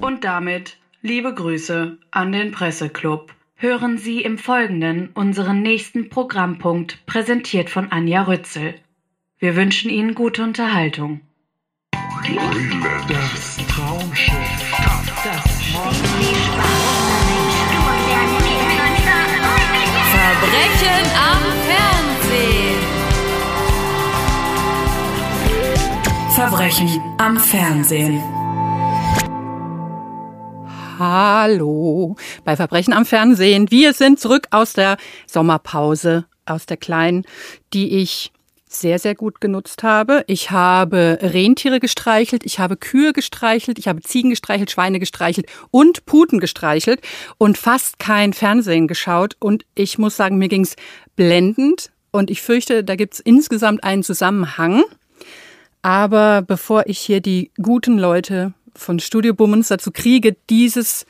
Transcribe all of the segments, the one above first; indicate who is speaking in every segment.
Speaker 1: Und damit liebe Grüße an den Presseclub. Hören Sie im Folgenden unseren nächsten Programmpunkt, präsentiert von Anja Rützel. Wir wünschen Ihnen gute Unterhaltung.
Speaker 2: Das Traumschiff. Das
Speaker 3: Verbrechen am Fernsehen.
Speaker 1: Verbrechen am Fernsehen.
Speaker 4: Hallo bei Verbrechen am Fernsehen. Wir sind zurück aus der Sommerpause, aus der kleinen, die ich sehr, sehr gut genutzt habe. Ich habe Rentiere gestreichelt, ich habe Kühe gestreichelt, ich habe Ziegen gestreichelt, Schweine gestreichelt und Puten gestreichelt und fast kein Fernsehen geschaut. Und ich muss sagen, mir ging's blendend und ich fürchte, da gibt's insgesamt einen Zusammenhang. Aber bevor ich hier die guten Leute von Studio Bummens dazu kriege, dieses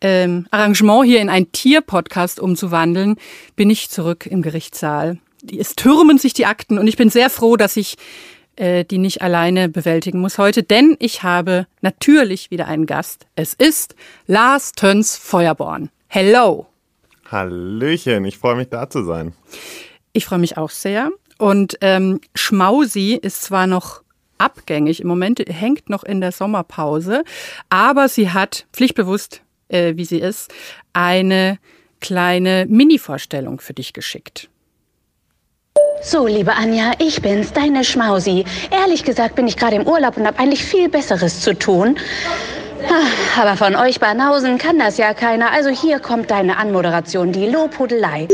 Speaker 4: ähm, Arrangement hier in einen Tier-Podcast umzuwandeln, bin ich zurück im Gerichtssaal es türmen sich die Akten und ich bin sehr froh, dass ich äh, die nicht alleine bewältigen muss heute, denn ich habe natürlich wieder einen Gast. Es ist Lars Töns Feuerborn. Hello.
Speaker 5: Hallöchen, ich freue mich da zu sein.
Speaker 4: Ich freue mich auch sehr. Und ähm, Schmausi ist zwar noch abgängig, im Moment hängt noch in der Sommerpause, aber sie hat pflichtbewusst, äh, wie sie ist, eine kleine Mini-Vorstellung für dich geschickt.
Speaker 6: So, liebe Anja, ich bin's, deine Schmausi. Ehrlich gesagt bin ich gerade im Urlaub und habe eigentlich viel Besseres zu tun. Ah, Aber von euch Banausen kann das ja keiner. Also hier kommt deine Anmoderation, die Lobhudelei.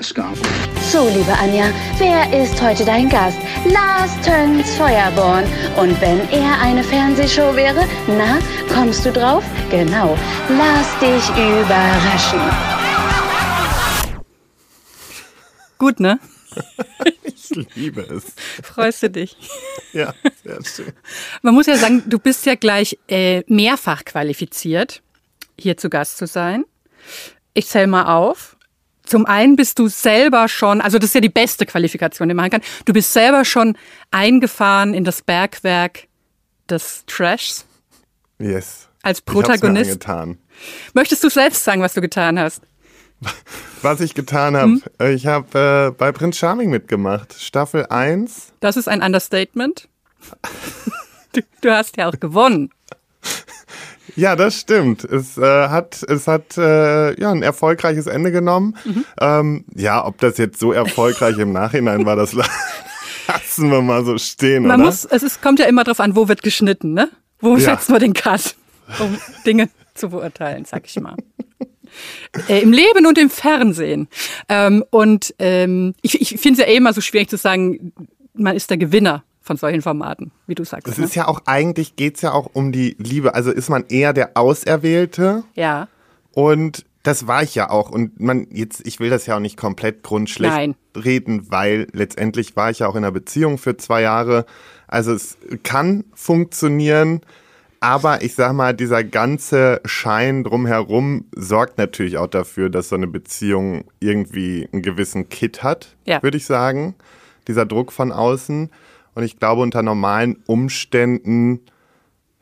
Speaker 6: So, liebe Anja, wer ist heute dein Gast? Lars Töns Feuerborn. Und wenn er eine Fernsehshow wäre, na, kommst du drauf? Genau, lass dich überraschen.
Speaker 4: Gut, ne?
Speaker 5: Ich liebe es.
Speaker 4: Freust du dich?
Speaker 5: Ja, sehr schön.
Speaker 4: Man muss ja sagen, du bist ja gleich äh, mehrfach qualifiziert, hier zu Gast zu sein. Ich zähle mal auf. Zum einen bist du selber schon, also das ist ja die beste Qualifikation, die man kann. Du bist selber schon eingefahren in das Bergwerk des Trashs
Speaker 5: Yes.
Speaker 4: als
Speaker 5: Ich hab's mir
Speaker 4: Protagonist. Möchtest du selbst sagen, was du getan hast?
Speaker 5: Was ich getan habe, ich habe äh, bei Prinz Charming mitgemacht. Staffel 1.
Speaker 4: Das ist ein Understatement. Du, du hast ja auch gewonnen.
Speaker 5: Ja, das stimmt. Es äh, hat, es hat äh, ja, ein erfolgreiches Ende genommen.
Speaker 4: Mhm.
Speaker 5: Ähm, ja, ob das jetzt so erfolgreich im Nachhinein war, das lassen wir mal so stehen,
Speaker 4: Man
Speaker 5: oder?
Speaker 4: muss, es ist, kommt ja immer drauf an, wo wird geschnitten, ne? Wo
Speaker 5: Ja.
Speaker 4: setzt man den Cut, um Dinge zu beurteilen, sag ich mal. äh, Im Leben und im Fernsehen. Ähm, und ähm, ich, ich finde es ja eh immer so schwierig zu sagen, man ist der Gewinner von solchen Formaten, wie du sagst.
Speaker 5: Es
Speaker 4: ne?
Speaker 5: ist ja auch, eigentlich geht's ja auch um die Liebe. Also ist man eher der Auserwählte
Speaker 4: ja.
Speaker 5: Und das war ich ja auch. Und man, jetzt, ich will das ja auch nicht komplett grundschlecht
Speaker 4: Nein.
Speaker 5: reden, weil letztendlich war ich ja auch in einer Beziehung für zwei Jahre. Also es kann funktionieren, aber ich sag mal, dieser ganze Schein drumherum sorgt natürlich auch dafür, dass so eine Beziehung irgendwie einen gewissen Kit hat,
Speaker 4: Ja.
Speaker 5: würde ich sagen. Dieser Druck von außen. Und ich glaube, unter normalen Umständen,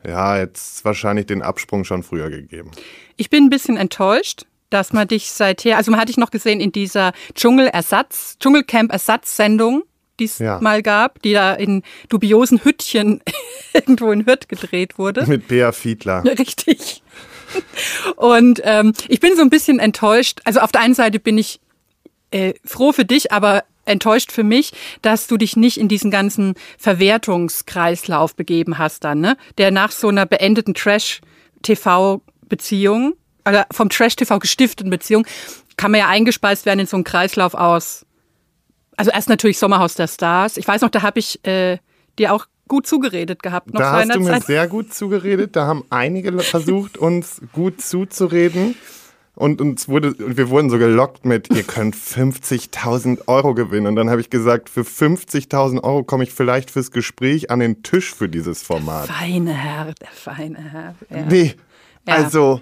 Speaker 5: ja, jetzt wahrscheinlich den Absprung schon früher gegeben.
Speaker 4: Ich bin ein bisschen enttäuscht, dass man dich seither, also man hatte ich noch gesehen in dieser Dschungelersatz, Dschungelcamp-Ersatzsendung, die es
Speaker 5: Ja.
Speaker 4: mal gab, die da in dubiosen Hüttchen irgendwo in Hürth gedreht wurde.
Speaker 5: Mit Bea Fiedler.
Speaker 4: Richtig. Und ähm, ich bin so ein bisschen enttäuscht. Also auf der einen Seite bin ich äh, froh für dich, aber enttäuscht für mich, dass du dich nicht in diesen ganzen Verwertungskreislauf begeben hast dann, ne? Der nach so einer beendeten Trash-TV-Beziehung, oder vom Trash-TV gestifteten Beziehung, kann man ja eingespeist werden in so einen Kreislauf aus. Also erst natürlich Sommerhaus der Stars. Ich weiß noch, da habe ich äh, dir auch gut zugeredet gehabt noch
Speaker 5: Da hast du mir
Speaker 4: Zeit.
Speaker 5: sehr gut zugeredet. Da haben einige versucht, uns gut zuzureden. Und uns wurde, und wir wurden so gelockt mit, ihr könnt 50.000 Euro gewinnen. Und dann habe ich gesagt, für 50.000 Euro komme ich vielleicht fürs Gespräch an den Tisch für dieses Format.
Speaker 4: Feine Herr, der feine Herr. Ja.
Speaker 5: Nee,
Speaker 4: Ja.
Speaker 5: also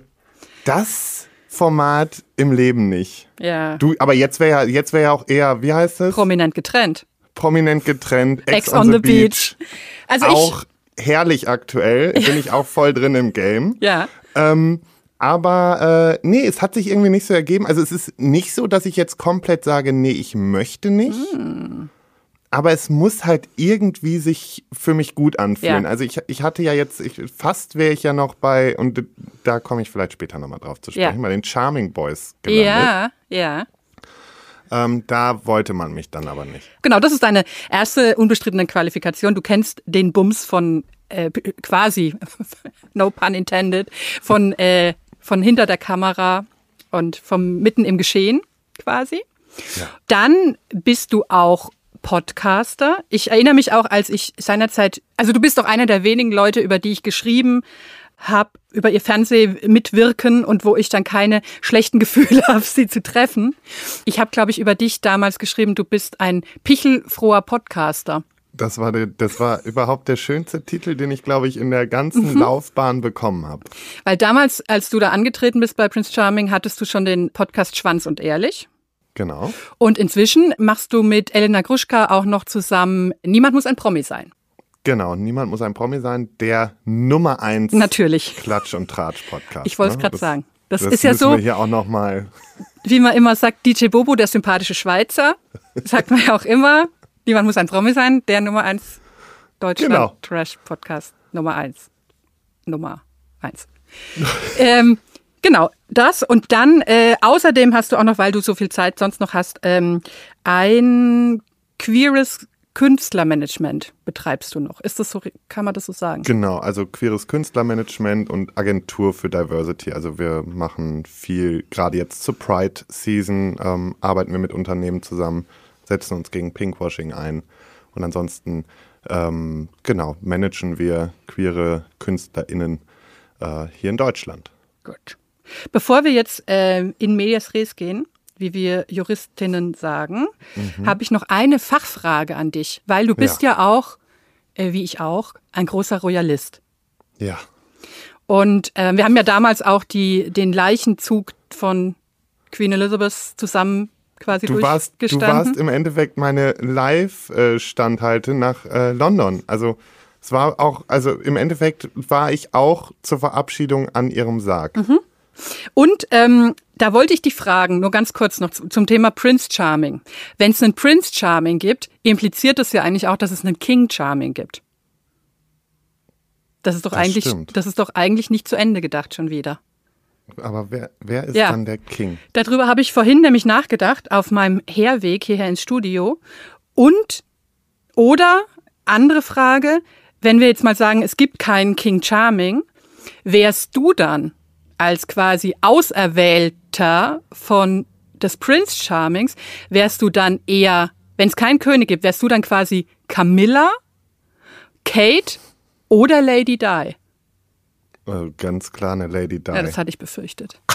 Speaker 5: das Format im Leben nicht.
Speaker 4: ja.
Speaker 5: Du, aber jetzt wäre ja, jetzt wäre ja auch eher, wie heißt es?
Speaker 4: Prominent getrennt.
Speaker 5: Prominent getrennt,
Speaker 4: Ex on the beach. Also
Speaker 5: Auch herrlich aktuell. Bin ich auch voll drin im Game.
Speaker 4: Ja.
Speaker 5: Ähm, aber äh, nee, es hat sich irgendwie nicht so ergeben. Also es ist nicht so, dass ich jetzt komplett sage, nee, ich möchte nicht. Aber es muss halt irgendwie sich für mich gut anfühlen.
Speaker 4: Ja.
Speaker 5: Also ich, ich hatte ja jetzt, ich, fast wäre ich ja noch bei, und da komme ich vielleicht später nochmal drauf zu sprechen,
Speaker 4: Ja.
Speaker 5: bei den Charming Boys gelandet.
Speaker 4: Ja, ja.
Speaker 5: Ähm, da wollte man mich dann aber nicht.
Speaker 4: Genau, das ist deine erste unbestrittene Qualifikation. Du kennst den Bums von äh, quasi, no pun intended, von, äh, von hinter der Kamera und vom mitten im Geschehen quasi. Dann bist du auch Podcaster. Ich erinnere mich auch, als ich seinerzeit, also du bist doch einer der wenigen Leute, über die ich geschrieben habe, über ihr Fernsehmitwirken und wo ich dann keine schlechten Gefühle habe, sie zu treffen. Ich habe, glaube ich, über dich damals geschrieben, du bist ein pichelfroher Podcaster.
Speaker 5: Das war, der, das war überhaupt der schönste Titel, den ich, glaube ich, in der ganzen
Speaker 4: Mhm.
Speaker 5: Laufbahn bekommen habe.
Speaker 4: Weil damals, als du da angetreten bist bei Prince Charming, hattest du schon den Podcast Schwanz und Ehrlich.
Speaker 5: Genau.
Speaker 4: Und inzwischen machst du mit Elena Gruschka auch noch zusammen Niemand muss ein Promi sein.
Speaker 5: Genau, niemand muss ein Promi sein. Der Nummer eins
Speaker 4: Natürlich.
Speaker 5: Klatsch- und Tratsch-Podcast.
Speaker 4: Ich wollte es
Speaker 5: ne?
Speaker 4: gerade sagen. Das,
Speaker 5: Das
Speaker 4: ist ja
Speaker 5: müssen
Speaker 4: so,
Speaker 5: wir hier auch noch mal.
Speaker 4: wie man immer sagt, DJ Bobo, der sympathische Schweizer. Sagt man ja auch immer. Niemand muss ein Promi sein. Der Nummer eins Deutschland
Speaker 5: Genau.
Speaker 4: Trash Podcast Nummer eins. Nummer eins. ähm, genau, das. Und dann, äh, außerdem hast du auch noch, weil du so viel Zeit sonst noch hast, ähm, ein queeres Künstlermanagement betreibst du noch. Ist das so, kann man das so sagen?
Speaker 5: Genau, also queeres Künstlermanagement und Agentur für Diversity. Also wir machen viel, gerade jetzt zur Pride Season ähm, arbeiten wir mit Unternehmen zusammen, setzen uns gegen Pinkwashing ein und ansonsten ähm, genau managen wir queere KünstlerInnen äh, hier in Deutschland.
Speaker 4: Gut. Bevor wir jetzt äh, in Medias Res gehen, wie wir Juristinnen sagen, habe ich noch eine Fachfrage an dich, weil du bist ja, auch, äh, wie ich auch, ein großer Royalist.
Speaker 5: Ja,
Speaker 4: Und äh, wir haben ja damals auch die, den Leichenzug von Queen Elizabeth zusammen quasi
Speaker 5: du warst, du warst im Endeffekt meine Live-Standhalte nach äh, London. Also es war auch, also im Endeffekt war ich auch zur Verabschiedung an ihrem Sarg.
Speaker 4: Mhm. Und ähm, da wollte ich dich fragen, nur ganz kurz noch zu- zum Thema Prince Charming. Wenn es einen Prince Charming gibt, impliziert das ja eigentlich auch, dass es einen King Charming gibt. Das ist doch
Speaker 5: Das
Speaker 4: eigentlich,
Speaker 5: stimmt.
Speaker 4: das ist doch eigentlich nicht zu Ende gedacht schon wieder.
Speaker 5: Aber wer, wer ist
Speaker 4: Ja.
Speaker 5: dann der King?
Speaker 4: Darüber habe ich vorhin nämlich nachgedacht auf meinem Herweg hierher ins Studio. Und oder andere Frage, wenn wir jetzt mal sagen, es gibt keinen King Charming, wärst du dann als quasi Auserwählter von des Prince Charmings, wärst du dann eher, wenn es keinen König gibt, wärst du dann quasi Camilla, Kate oder Lady Di?
Speaker 5: Äh, ganz klar eine Lady Di.
Speaker 4: Ja, das hatte ich befürchtet.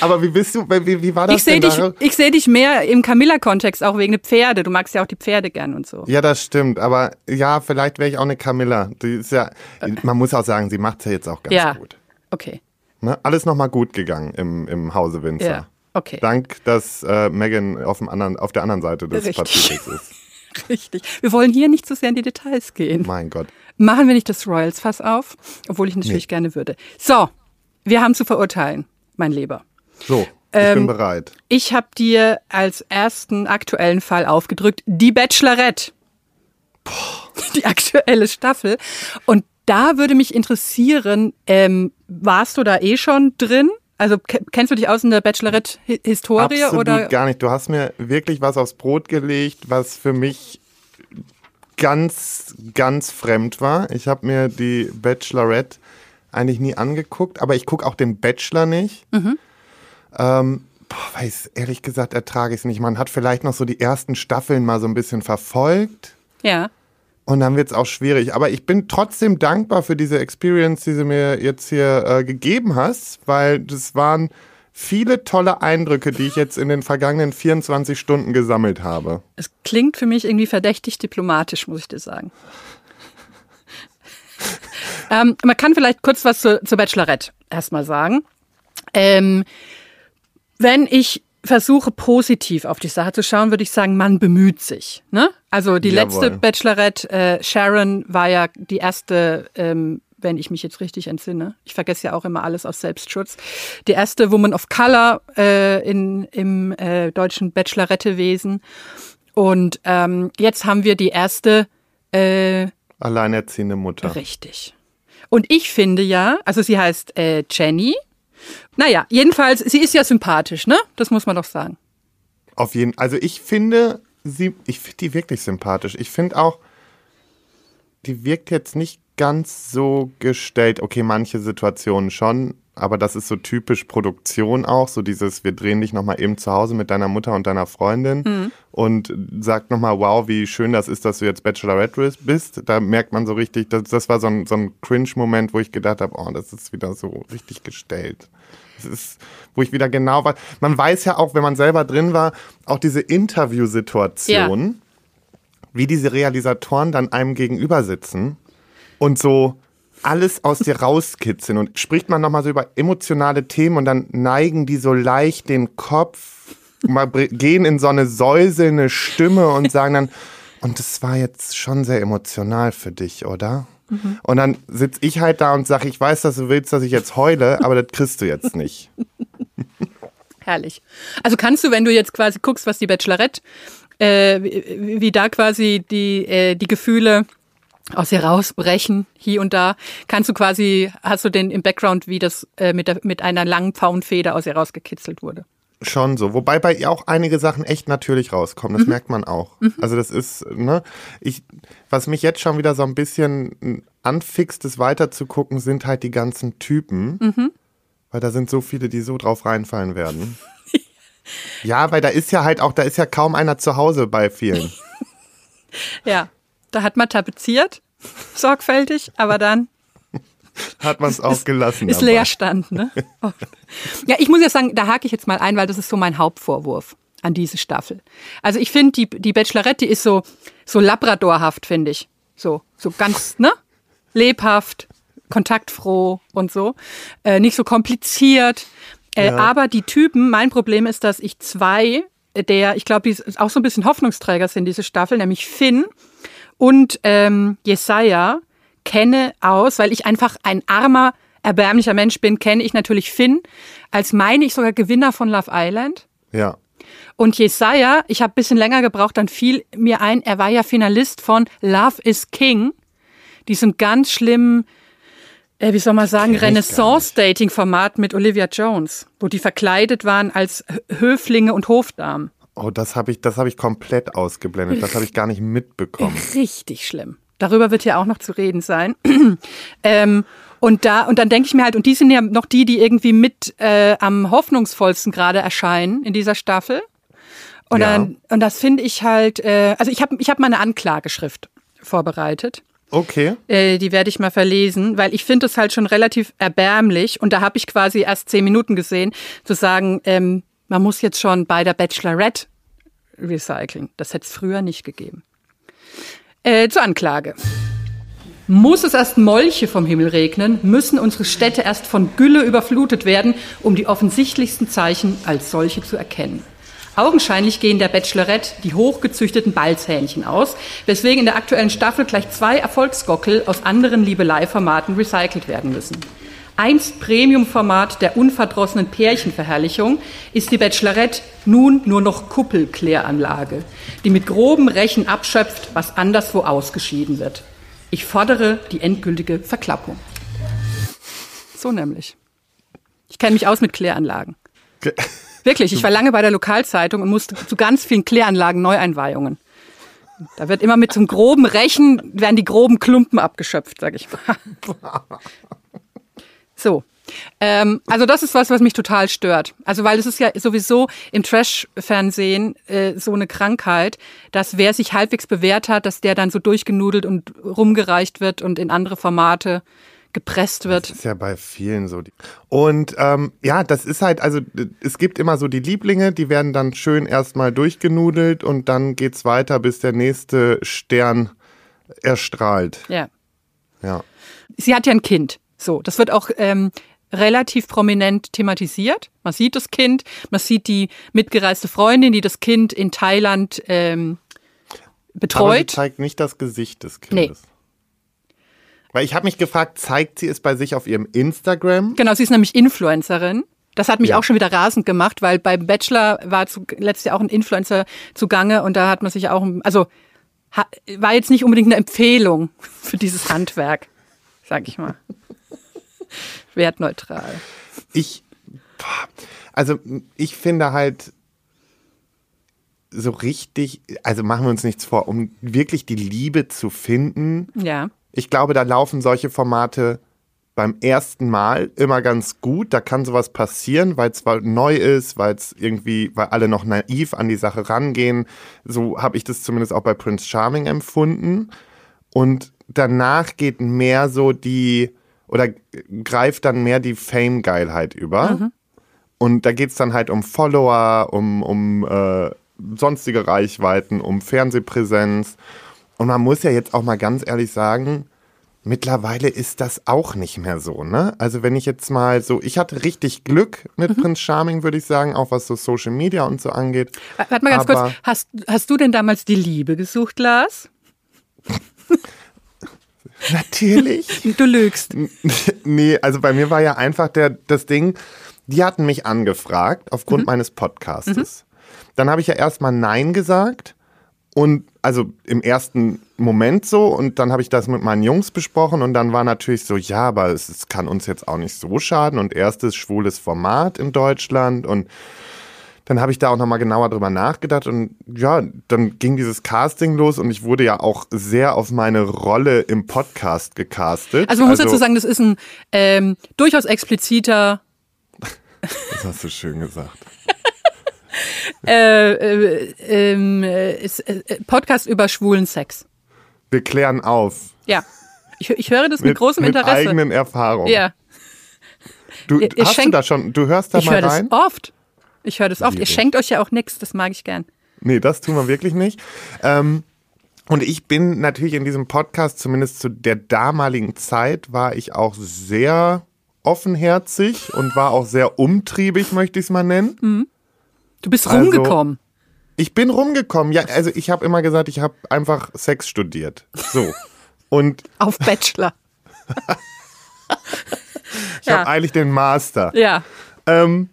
Speaker 5: Aber wie bist du, wie, wie war das
Speaker 4: Ich sehe
Speaker 5: denn
Speaker 4: dich,
Speaker 5: da?
Speaker 4: ich seh dich mehr im Camilla-Kontext, auch wegen der Pferde. Du magst ja auch die Pferde gern und so.
Speaker 5: Ja, das stimmt. Aber ja, vielleicht wäre ich auch eine Camilla. Die ist ja, man muss auch sagen, sie macht es ja jetzt auch ganz
Speaker 4: ja.
Speaker 5: gut.
Speaker 4: Okay.
Speaker 5: Ne? Alles nochmal gut gegangen im, im Hause Windsor.
Speaker 4: Ja. Okay.
Speaker 5: Dank, dass äh, Megan auf, dem anderen, auf der anderen Seite des
Speaker 4: Richtig.
Speaker 5: Ist.
Speaker 4: Richtig. Wir wollen hier nicht zu sehr in die Details gehen.
Speaker 5: Mein Gott.
Speaker 4: Machen wir nicht das Royals-Fass auf, obwohl ich natürlich gerne würde. So, wir haben zu verurteilen, mein Lieber.
Speaker 5: So, ich
Speaker 4: Ähm,
Speaker 5: bin bereit.
Speaker 4: Ich habe dir als ersten aktuellen Fall aufgedrückt, die Bachelorette. Die aktuelle Staffel. Und da würde mich interessieren, ähm, warst du da eh schon drin? Also ke- kennst du dich aus in der Bachelorette-Historie
Speaker 5: Absolut
Speaker 4: oder?
Speaker 5: gar nicht. Du hast mir wirklich was aufs Brot gelegt, was für mich ganz, ganz fremd war. Ich habe mir die Bachelorette eigentlich nie angeguckt, aber ich gucke auch den Bachelor nicht.
Speaker 4: Mhm.
Speaker 5: Ähm, boah, weiß, ehrlich gesagt ertrage ich es nicht. Man hat vielleicht noch so die ersten Staffeln mal so ein bisschen verfolgt.
Speaker 4: Ja.
Speaker 5: Und dann wird es auch schwierig. Aber ich bin trotzdem dankbar für diese Experience, die du mir jetzt hier äh, gegeben hast, weil das waren viele tolle Eindrücke, die ich jetzt in den vergangenen 24 Stunden gesammelt habe.
Speaker 4: Es klingt für mich irgendwie verdächtig diplomatisch, muss ich dir sagen. ähm, man kann vielleicht kurz was zu, zur Bachelorette erstmal sagen. Ähm, wenn ich versuche positiv auf die Sache zu schauen, würde ich sagen, man bemüht sich. Ne? Also die
Speaker 5: Jawohl.
Speaker 4: letzte Bachelorette, äh, Sharon, war ja die erste, ähm, wenn ich mich jetzt richtig entsinne. Ich vergesse ja auch immer alles aus Selbstschutz. Die erste Woman of Color äh, in, im äh, deutschen Bachelorettewesen. Und ähm, jetzt haben wir die erste äh,
Speaker 5: Alleinerziehende Mutter.
Speaker 4: Richtig. Und ich finde ja, also sie heißt äh, Jenny. Naja, jedenfalls, sie ist ja sympathisch, ne? Das muss man doch sagen.
Speaker 5: Auf jeden Also ich finde sie, ich finde die wirklich sympathisch. Ich finde auch, die wirkt jetzt nicht ganz so gestellt. Okay, manche Situationen schon, aber das ist so typisch Produktion auch, so dieses, wir drehen dich nochmal eben zu Hause mit deiner Mutter und deiner Freundin und sagt nochmal, wow, wie schön das ist, dass du jetzt Bachelorette bist. Da merkt man so richtig, das, das war so ein, so ein Cringe-Moment, wo ich gedacht habe, oh, das ist wieder so richtig gestellt. Das ist, wo ich wieder genau weiß. Man weiß ja auch, wenn man selber drin war, auch diese Interviewsituation, wie diese Realisatoren dann einem gegenüber sitzen und so alles aus dir rauskitzeln und spricht man nochmal so über emotionale Themen und dann neigen die so leicht den Kopf, mal gehen in so eine säuselnde Stimme und sagen dann, und das war jetzt schon sehr emotional für dich, oder? Und dann sitz ich halt da und sage, ich weiß, dass du willst, dass ich jetzt heule, aber das kriegst du jetzt nicht.
Speaker 4: Herrlich. Also kannst du, wenn du jetzt quasi guckst, was die Bachelorette, äh, wie, wie da quasi die, äh, die Gefühle aus ihr rausbrechen, hier und da, kannst du quasi, hast du den im Background, wie das äh, mit, der, mit einer langen Pfauenfeder aus ihr rausgekitzelt wurde.
Speaker 5: Schon so. Wobei bei ihr auch einige Sachen echt natürlich rauskommen. Das merkt man auch. Also das ist, ne, ich, was mich jetzt schon wieder so ein bisschen anfixt, das weiter zu gucken, sind halt die ganzen Typen. Weil da sind so viele, die so drauf reinfallen werden. ja, weil da ist ja halt auch, da ist ja kaum einer zu Hause bei vielen.
Speaker 4: Ja, da hat man tapeziert, sorgfältig, aber dann
Speaker 5: Hat man es auch gelassen.
Speaker 4: ist
Speaker 5: dabei.
Speaker 4: Leerstand. Ne? Oh. Ja, ich muss ja sagen, da hake ich jetzt mal ein, weil das ist so mein Hauptvorwurf an diese Staffel. Also ich finde, die, die Bachelorette, die ist so, so labradorhaft, finde ich. So, so ganz, ne? Lebhaft, kontaktfroh und so. Äh, nicht so kompliziert. Äh,
Speaker 5: Ja.
Speaker 4: Aber die Typen, mein Problem ist, dass ich zwei der, ich glaube, die auch so ein bisschen Hoffnungsträger sind, diese Staffel, nämlich Finn und ähm, Jesaja kenne aus, weil ich einfach ein armer, erbärmlicher Mensch bin, kenne ich natürlich Finn als meine ich sogar Gewinner von Love Island.
Speaker 5: Ja.
Speaker 4: Und Jesaja, ich habe ein bisschen länger gebraucht, dann fiel mir ein, er war ja Finalist von Love is King, diesem ganz schlimmen, äh, wie soll man sagen, Renaissance-Dating-Format mit Olivia Jones, wo die verkleidet waren als Hö- Höflinge und Hofdamen.
Speaker 5: Oh, das habe ich, das habe ich komplett ausgeblendet. Das habe ich gar nicht mitbekommen.
Speaker 4: Richtig schlimm. Darüber wird ja auch noch zu reden sein. ähm, und da und dann denke ich mir halt, und die sind ja noch die, die irgendwie mit äh, am hoffnungsvollsten gerade erscheinen in dieser Staffel. Und
Speaker 5: Ja.
Speaker 4: dann und das finde ich halt, äh, also ich habe ich habe mal eine Anklageschrift vorbereitet.
Speaker 5: Okay.
Speaker 4: Äh, die werde ich mal verlesen, weil ich finde es halt schon relativ erbärmlich und da habe ich quasi erst zehn Minuten gesehen, zu sagen, ähm, man muss jetzt schon bei der Bachelorette recyceln. Das hätte es früher nicht gegeben. Äh, zur Anklage. Muss es erst Molche vom Himmel regnen, müssen unsere Städte erst von Gülle überflutet werden, um die offensichtlichsten Zeichen als solche zu erkennen. Augenscheinlich gehen der Bachelorette die hochgezüchteten Balzhähnchen aus, weswegen in der aktuellen Staffel gleich zwei Erfolgsgockel aus anderen Liebelei-Formaten recycelt werden müssen. Einst Premium-Format der unverdrossenen Pärchenverherrlichung ist die Bachelorette nun nur noch Kuppelkläranlage, die mit grobem Rechen abschöpft, was anderswo ausgeschieden wird. Ich fordere die endgültige Verklappung. So nämlich. Ich kenne mich aus mit Kläranlagen. Wirklich, ich war lange bei der Lokalzeitung und musste zu ganz vielen Kläranlagen Neueinweihungen. Da wird immer mit so einem groben Rechen, werden die groben Klumpen abgeschöpft, sag ich mal. So. Ähm, also das ist was, was mich total stört. Also weil es ist ja sowieso im Trash-Fernsehen äh, so eine Krankheit, dass wer sich halbwegs bewährt hat, dass der dann so durchgenudelt und rumgereicht wird und in andere Formate gepresst wird.
Speaker 5: Das ist ja bei vielen so. Und ähm, ja, das ist halt, also es gibt immer so die Lieblinge, die werden dann schön erstmal durchgenudelt und dann geht's weiter, bis der nächste Stern erstrahlt.
Speaker 4: Ja.
Speaker 5: Ja.
Speaker 4: sie hat ja ein Kind. So, das wird auch ähm, relativ prominent thematisiert. Man sieht das Kind, man sieht die mitgereiste Freundin, die das Kind in Thailand ähm,
Speaker 5: Aber sie
Speaker 4: betreut.
Speaker 5: zeigt nicht das Gesicht des Kindes. Weil ich habe mich gefragt, zeigt sie es bei sich auf ihrem Instagram?
Speaker 4: Genau, sie ist nämlich Influencerin. Das hat mich
Speaker 5: Ja.
Speaker 4: auch schon wieder rasend gemacht, weil beim Bachelor war letztes Jahr auch ein Influencer zugange und da hat man sich auch, also war jetzt nicht unbedingt eine Empfehlung für dieses Handwerk, sag ich mal. Wertneutral.
Speaker 5: Ich, also ich finde halt so richtig, also machen wir uns nichts vor, um wirklich die Liebe zu finden.
Speaker 4: Ja.
Speaker 5: Ich glaube, da laufen solche Formate beim ersten Mal immer ganz gut. Da kann sowas passieren, weil es neu ist, weil es irgendwie, weil alle noch naiv an die Sache rangehen. So habe ich das zumindest auch bei Prince Charming empfunden. Und danach geht mehr so die, oder greift dann mehr die Fame-Geilheit über. Und da geht's dann halt um Follower, um, um äh, sonstige Reichweiten, um Fernsehpräsenz. Und man muss ja jetzt auch mal ganz ehrlich sagen, mittlerweile ist das auch nicht mehr so, ne? Also wenn ich jetzt mal so, ich hatte richtig Glück mit Prince Charming, würde ich sagen, auch was so Social Media und so angeht.
Speaker 4: Warte mal ganz
Speaker 5: Aber-
Speaker 4: kurz. Hast, hast du denn damals die Liebe gesucht, Lars?
Speaker 5: Natürlich.
Speaker 4: Du lügst.
Speaker 5: nee, also bei mir war ja einfach der, das Ding, die hatten mich angefragt aufgrund meines Podcastes. Dann habe ich ja erstmal Nein gesagt und also im ersten Moment so und dann habe ich das mit meinen Jungs besprochen und dann war natürlich so, ja, aber es, es kann uns jetzt auch nicht so schaden und erstes schwules Format in Deutschland und dann habe ich da auch nochmal genauer drüber nachgedacht und ja, dann ging dieses Casting los und ich wurde ja auch sehr auf meine Rolle im Podcast gecastet.
Speaker 4: Also man muss dazu sagen, das ist ein ähm, durchaus expliziter
Speaker 5: Das hast du schön gesagt.
Speaker 4: äh, äh, ähm, äh, ist, äh, Podcast über schwulen Sex.
Speaker 5: Wir klären auf.
Speaker 4: Ja. Ich, ich höre das mit, großem
Speaker 5: mit
Speaker 4: Interesse.
Speaker 5: eigenen Erfahrungen.
Speaker 4: ja,
Speaker 5: Du,
Speaker 4: Ihr- ihr
Speaker 5: hast du
Speaker 4: schenkt-
Speaker 5: da schon, du hörst da
Speaker 4: ich
Speaker 5: mal
Speaker 4: höre das
Speaker 5: rein?
Speaker 4: oft. Ich höre das oft. Ihr schenkt euch ja auch nichts, das mag ich gern.
Speaker 5: Nee, das tun wir wirklich nicht. Ähm, und ich bin natürlich in diesem Podcast, zumindest zu der damaligen Zeit, war ich auch sehr offenherzig und war auch sehr umtriebig, möchte ich es mal nennen.
Speaker 4: Du bist
Speaker 5: Also-
Speaker 4: rumgekommen.
Speaker 5: Ich bin rumgekommen. Ja, also ich habe immer gesagt, ich habe einfach Sex studiert. So. Und
Speaker 4: Auf Bachelor.
Speaker 5: ich
Speaker 4: Ja.
Speaker 5: habe eigentlich den Master.
Speaker 4: Ja.
Speaker 5: Ähm,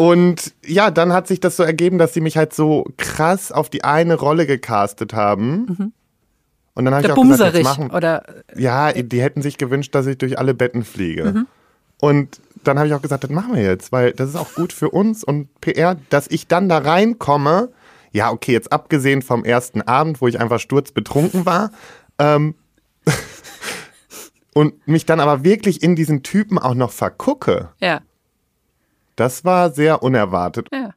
Speaker 5: und ja, dann hat sich das so ergeben, dass sie mich halt so krass auf die eine Rolle gecastet haben. Und dann habe ich auch gesagt,
Speaker 4: Bumserich.
Speaker 5: jetzt machen.
Speaker 4: Oder
Speaker 5: Ja, die hätten sich gewünscht, dass ich durch alle Betten fliege. Und dann habe ich auch gesagt, das machen wir jetzt, weil das ist auch gut für uns und PR, dass ich dann da reinkomme. Ja, okay, jetzt abgesehen vom ersten Abend, wo ich einfach sturzbetrunken war. Ähm, und mich dann aber wirklich in diesen Typen auch noch vergucke.
Speaker 4: ja.
Speaker 5: Das war sehr unerwartet.
Speaker 4: Ja.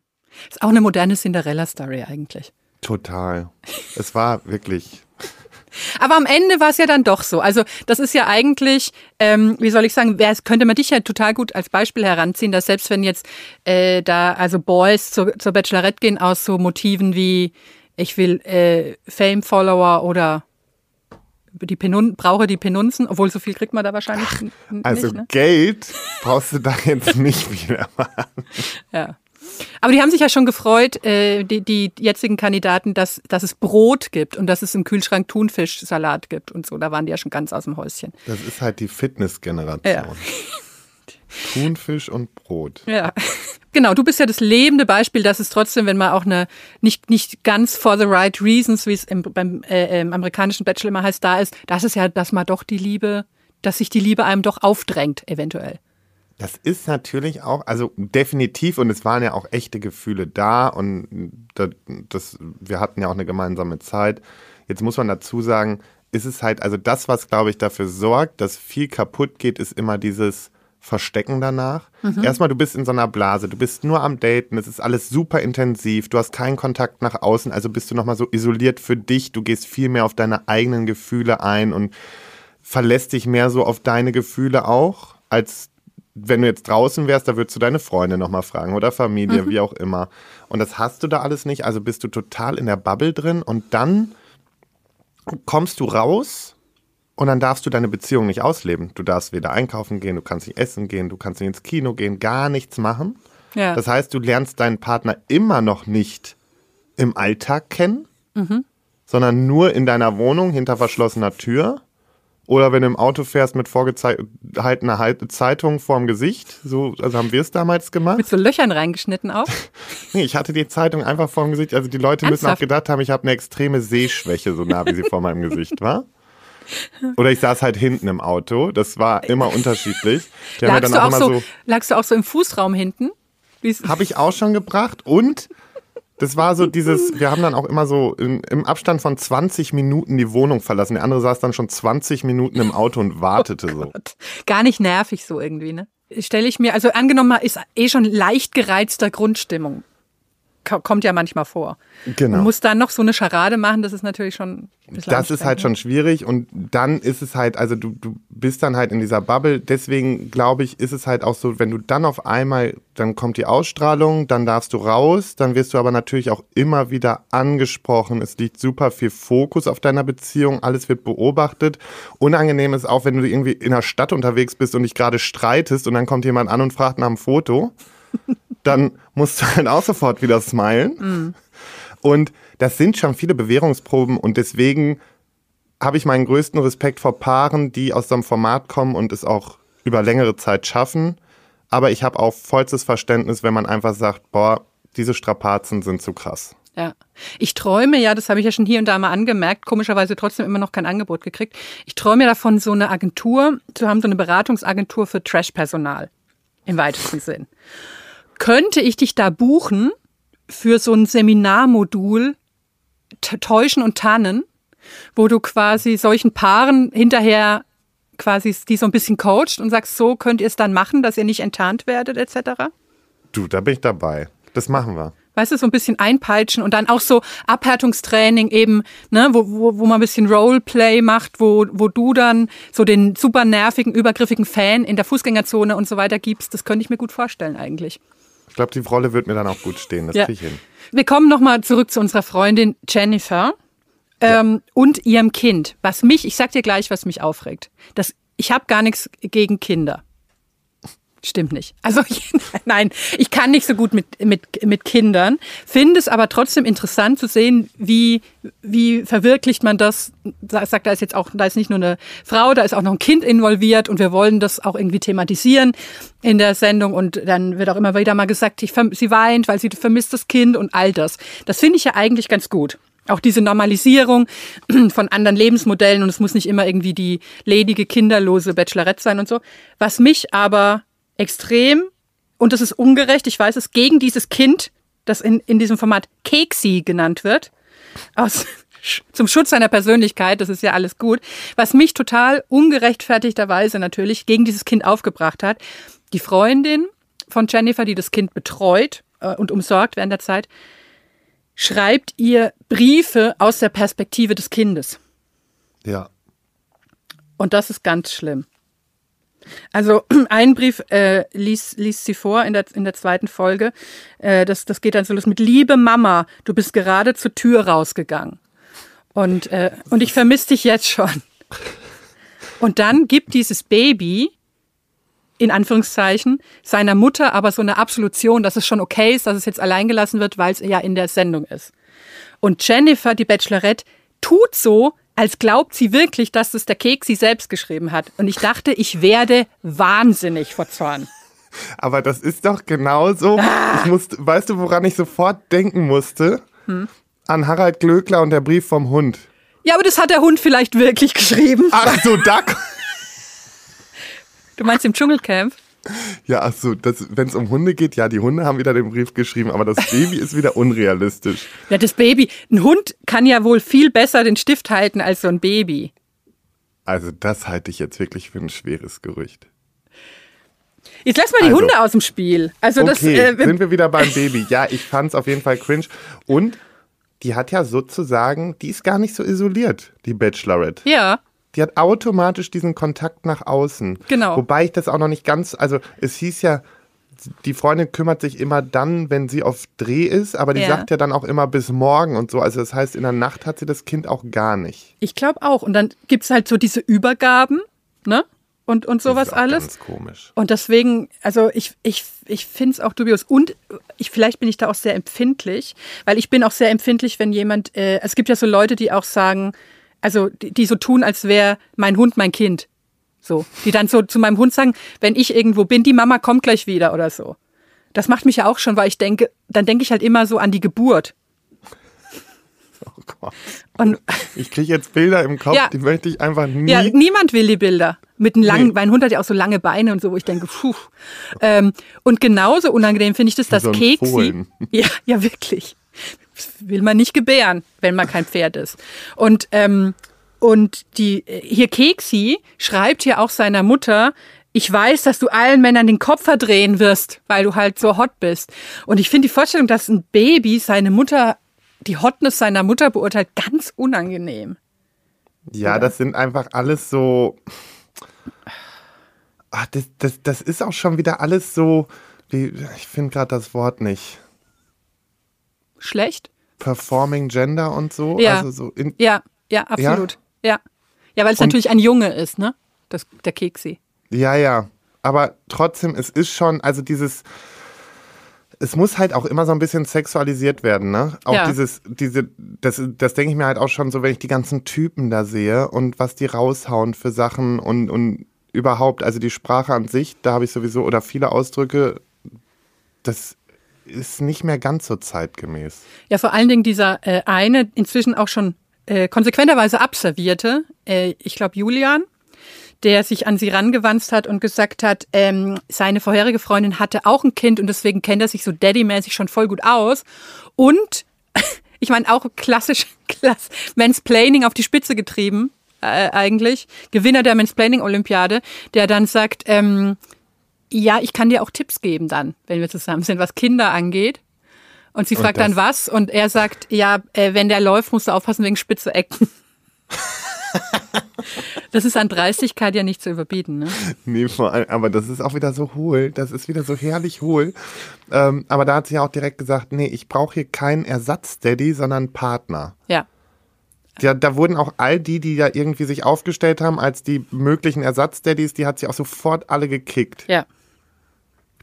Speaker 4: Ist auch eine moderne Cinderella-Story eigentlich.
Speaker 5: Total. Es war wirklich.
Speaker 4: Aber am Ende war es ja dann doch so. Also das ist ja eigentlich, ähm, wie soll ich sagen, könnte man dich ja total gut als Beispiel heranziehen, dass selbst wenn jetzt äh, da also Boys zur, zur Bachelorette gehen aus so Motiven wie ich will äh, Fame-Follower oder die Penun brauche die Penunzen, obwohl so viel kriegt man da wahrscheinlich n- n-
Speaker 5: Also
Speaker 4: nicht. Ne?
Speaker 5: Geld brauchst du da jetzt nicht wieder machen.
Speaker 4: Ja. Aber die haben sich ja schon gefreut, äh, die, die jetzigen Kandidaten, dass, dass es Brot gibt und dass es im Kühlschrank Thunfischsalat gibt und so. Da waren die ja schon ganz aus dem Häuschen.
Speaker 5: Das ist halt die Fitnessgeneration.
Speaker 4: Ja.
Speaker 5: Thunfisch und Brot.
Speaker 4: Ja, genau. Du bist ja das lebende Beispiel, dass es trotzdem, wenn man auch eine nicht nicht ganz for the right reasons, wie es im, beim äh, im amerikanischen Bachelor immer heißt, da ist, das ist ja, dass man doch die Liebe, dass sich die Liebe einem doch aufdrängt, eventuell.
Speaker 5: Das ist natürlich auch, also definitiv, und es waren ja auch echte Gefühle da und das, das, wir hatten ja auch eine gemeinsame Zeit. Jetzt muss man dazu sagen, ist es halt, also das, was glaube ich dafür sorgt, dass viel kaputt geht, ist immer dieses Verstecken danach. Erstmal, du bist in so einer Blase, du bist nur am Daten, es ist alles super intensiv, du hast keinen Kontakt nach außen, also bist du nochmal so isoliert für dich, du gehst viel mehr auf deine eigenen Gefühle ein und verlässt dich mehr so auf deine Gefühle auch, als wenn du jetzt draußen wärst, da würdest du deine Freunde nochmal fragen oder Familie, wie auch immer. Und das hast du da alles nicht, also bist du total in der Bubble drin und dann kommst du raus und dann darfst du deine Beziehung nicht ausleben. Du darfst weder einkaufen gehen, du kannst nicht essen gehen, du kannst nicht ins Kino gehen, gar nichts machen.
Speaker 4: Ja.
Speaker 5: Das heißt, du lernst deinen Partner immer noch nicht im Alltag kennen, sondern nur in deiner Wohnung hinter verschlossener Tür. Oder wenn du im Auto fährst mit vorgehaltener Halt- Zeitung vorm Gesicht. So, also haben wir es damals gemacht.
Speaker 4: Mit so Löchern reingeschnitten auch.
Speaker 5: Nee, ich hatte die Zeitung einfach vorm Gesicht. Also die Leute müssen auch
Speaker 4: Ernsthaft?
Speaker 5: gedacht haben, ich habe eine extreme Sehschwäche, so nah wie sie vor meinem Gesicht war. Oder ich saß halt hinten im Auto. Das war immer unterschiedlich. Die
Speaker 4: Lagst du,
Speaker 5: auch
Speaker 4: auch so,
Speaker 5: so
Speaker 4: lagst du auch so im Fußraum hinten?
Speaker 5: Habe ich auch schon gebracht und das war so dieses, wir haben dann auch immer so in, im Abstand von 20 Minuten die Wohnung verlassen. Der andere saß dann schon 20 Minuten im Auto und wartete so.
Speaker 4: Gar nicht nervig so irgendwie, ne? Stelle ich mir, also angenommen mal, ist eh schon leicht gereizter Grundstimmung. Ko- Kommt ja manchmal vor.
Speaker 5: Genau.
Speaker 4: Und muss dann noch so eine Scharade machen, das ist natürlich schon
Speaker 5: Das ist halt schon
Speaker 4: anstrengend,
Speaker 5: schwierig und dann ist es halt, also du, du bist dann halt in dieser Bubble. Deswegen glaube ich, ist es halt auch so, wenn du dann auf einmal, dann kommt die Ausstrahlung, dann darfst du raus, dann wirst du aber natürlich auch immer wieder angesprochen. Es liegt super viel Fokus auf deiner Beziehung, alles wird beobachtet. Unangenehm ist auch, wenn du irgendwie in der Stadt unterwegs bist und dich gerade streitest und dann kommt jemand an und fragt nach einem Foto. Dann musst du halt auch sofort wieder smilen. Und das sind schon viele Bewährungsproben und deswegen habe ich meinen größten Respekt vor Paaren, die aus so einem Format kommen und es auch über längere Zeit schaffen. Aber ich habe auch vollstes Verständnis, wenn man einfach sagt, boah, diese Strapazen sind zu krass.
Speaker 4: Ja. Ich träume ja, das habe ich ja schon hier und da mal angemerkt, komischerweise trotzdem immer noch kein Angebot gekriegt. Ich träume davon, so eine Agentur zu haben, so eine Beratungsagentur für Trash-Personal. Im weitesten Sinn. Könnte ich dich da buchen für so ein Seminarmodul Täuschen und Tannen, wo du quasi solchen Paaren hinterher quasi die so ein bisschen coacht und sagst, so könnt ihr es dann machen, dass ihr nicht enttarnt werdet, etc.?
Speaker 5: Du, da bin ich dabei. Das machen wir.
Speaker 4: Weißt du, so ein bisschen einpeitschen und dann auch so Abhärtungstraining eben, ne, wo, wo, wo man ein bisschen Roleplay macht, wo, wo du dann so den super nervigen, übergriffigen Fan in der Fußgängerzone und so weiter gibst. Das könnte ich mir gut vorstellen eigentlich.
Speaker 5: Ich glaube, die Rolle wird mir dann auch gut stehen. Das
Speaker 4: Ja.
Speaker 5: krieg ich hin.
Speaker 4: Wir kommen nochmal zurück zu unserer Freundin Jennifer ähm, und ihrem Kind. Was mich, ich sag dir gleich, was mich aufregt. Das, ich habe gar nichts gegen Kinder. Stimmt nicht. Also nein, ich kann nicht so gut mit, mit, mit Kindern, finde es aber trotzdem interessant zu sehen, wie, wie verwirklicht man das. Da sagt, da ist jetzt auch, da ist nicht nur eine Frau, da ist auch noch ein Kind involviert und wir wollen das auch irgendwie thematisieren in der Sendung und dann wird auch immer wieder mal gesagt, ich, sie weint, weil sie vermisst das Kind und all das. Das finde ich ja eigentlich ganz gut. Auch diese Normalisierung von anderen Lebensmodellen und es muss nicht immer irgendwie die ledige, kinderlose Bachelorette sein und so. Was mich aber extrem, und das ist ungerecht, ich weiß es, gegen dieses Kind, das in, in diesem Format Keksi genannt wird, aus, zum Schutz seiner Persönlichkeit, das ist ja alles gut, was mich total ungerechtfertigterweise natürlich gegen dieses Kind aufgebracht hat. Die Freundin von Jennifer, die das Kind betreut äh, und umsorgt während der Zeit, schreibt ihr Briefe aus der Perspektive des Kindes.
Speaker 5: Ja.
Speaker 4: Und das ist ganz schlimm. Also einen Brief äh, liest, liest sie vor in der, in der zweiten Folge. Äh, das, das geht dann so los mit Liebe Mama, du bist gerade zur Tür rausgegangen. Und, äh, und ich vermisse dich jetzt schon. Und dann gibt dieses Baby, in Anführungszeichen, seiner Mutter aber so eine Absolution, dass es schon okay ist, dass es jetzt allein gelassen wird, weil es ja in der Sendung ist. Und Jennifer, die Bachelorette, tut so, als glaubt sie wirklich, dass das der Keks sie selbst geschrieben hat. Und ich dachte, ich werde wahnsinnig vor Zorn.
Speaker 5: Aber das ist doch genauso. Ich musste, weißt du, woran ich sofort denken musste? An Harald Glöckler und der Brief vom Hund.
Speaker 4: Ja, aber das hat der Hund vielleicht wirklich geschrieben.
Speaker 5: Ach so, da.
Speaker 4: Du meinst im Dschungelcamp?
Speaker 5: Ja, ach so, wenn es um Hunde geht, ja, die Hunde haben wieder den Brief geschrieben, aber das Baby ist wieder unrealistisch.
Speaker 4: Ja, das Baby. Ein Hund kann ja wohl viel besser den Stift halten als so ein Baby.
Speaker 5: Also das halte ich jetzt wirklich für ein schweres Gerücht.
Speaker 4: Jetzt lass mal die
Speaker 5: Also.
Speaker 4: Hunde aus dem Spiel. Also das,
Speaker 5: okay,
Speaker 4: äh,
Speaker 5: sind wir wieder beim Baby. Ja, ich fand es auf jeden Fall cringe. Und die hat ja sozusagen, die ist gar nicht so isoliert, die Bachelorette.
Speaker 4: ja.
Speaker 5: Die hat automatisch diesen Kontakt nach außen.
Speaker 4: Genau.
Speaker 5: Wobei ich das auch noch nicht ganz, also es hieß ja, die Freundin kümmert sich immer dann, wenn sie auf Dreh ist, aber die
Speaker 4: Ja.
Speaker 5: sagt ja dann auch immer bis morgen und so. Also das heißt, in der Nacht hat sie das Kind auch gar nicht.
Speaker 4: Ich glaube auch. Und dann gibt's halt so diese Übergaben, ne? Und, und sowas
Speaker 5: das ist
Speaker 4: alles.
Speaker 5: Ganz komisch.
Speaker 4: Und deswegen, also ich, ich, ich finde es auch dubios. Und ich, vielleicht bin ich da auch sehr empfindlich, weil ich bin auch sehr empfindlich, wenn jemand, äh, es gibt ja so Leute, die auch sagen, also die, die so tun, als wäre mein Hund mein Kind. So, die dann so zu meinem Hund sagen, wenn ich irgendwo bin, die Mama kommt gleich wieder oder so. Das macht mich ja auch schon, weil ich denke, dann denke ich halt immer so an die Geburt.
Speaker 5: Oh Gott.
Speaker 4: Und
Speaker 5: Ich kriege jetzt Bilder im Kopf,
Speaker 4: Ja.
Speaker 5: die möchte ich einfach nie.
Speaker 4: Ja, niemand will die Bilder. Mit einem langen,
Speaker 5: Nee.
Speaker 4: mein Hund hat ja auch so lange Beine und so, wo ich denke, puh. Ähm, und genauso unangenehm finde ich das, dass
Speaker 5: so
Speaker 4: Keksi. Ja, ja, wirklich. Will man nicht gebären, wenn man kein Pferd ist. Und, ähm, und die, hier Keksi schreibt hier auch seiner Mutter, ich weiß, dass du allen Männern den Kopf verdrehen wirst, weil du halt so hot bist. Und ich finde die Vorstellung, dass ein Baby seine Mutter, die Hotness seiner Mutter beurteilt, ganz unangenehm.
Speaker 5: Ja, das sind einfach alles so. Ach, das, das, das ist auch schon wieder alles so. Wie, ich finde gerade das Wort nicht.
Speaker 4: Schlecht?
Speaker 5: Performing Gender und so.
Speaker 4: Ja.
Speaker 5: Also so in,
Speaker 4: Ja, ja, absolut. Ja. Ja, weil es natürlich ein Junge ist, ne? Das, der Keksi.
Speaker 5: Ja, ja. Aber trotzdem, es ist schon, also dieses, es muss halt auch immer so ein bisschen sexualisiert werden, ne? Auch
Speaker 4: Ja.
Speaker 5: dieses, diese, das, das denke ich mir halt auch schon so, wenn ich die ganzen Typen da sehe und was die raushauen für Sachen und, und überhaupt, also die Sprache an sich, da habe ich sowieso, oder viele Ausdrücke, das ist nicht mehr ganz so zeitgemäß.
Speaker 4: Ja, vor allen Dingen dieser äh, eine, inzwischen auch schon äh, konsequenterweise abservierte, äh, ich glaube Julian, der sich an sie rangewandt hat und gesagt hat, ähm, seine vorherige Freundin hatte auch ein Kind und deswegen kennt er sich so daddy-mäßig schon voll gut aus. Und ich meine auch klassisch klass, Mansplaining auf die Spitze getrieben, äh, eigentlich. Gewinner der Mansplaining-Olympiade, der dann sagt, ähm, ja, ich kann dir auch Tipps geben dann, wenn wir zusammen sind, was Kinder angeht. Und sie
Speaker 5: Und
Speaker 4: fragt dann
Speaker 5: das-
Speaker 4: was und er sagt, ja, äh, wenn der läuft, musst du aufpassen wegen spitze Ecken. das ist an Dreistigkeit ja nicht zu überbieten, ne?
Speaker 5: Nee, vor allem, aber das ist auch wieder so hohl. Das ist wieder so herrlich hohl. Ähm, aber da hat sie ja auch direkt gesagt, nee, ich brauche hier keinen Ersatz-Daddy, sondern Partner.
Speaker 4: Ja.
Speaker 5: Ja, da wurden auch all die, die da irgendwie sich aufgestellt haben als die möglichen Ersatz-Daddys, die hat sie auch sofort alle gekickt.
Speaker 4: Ja.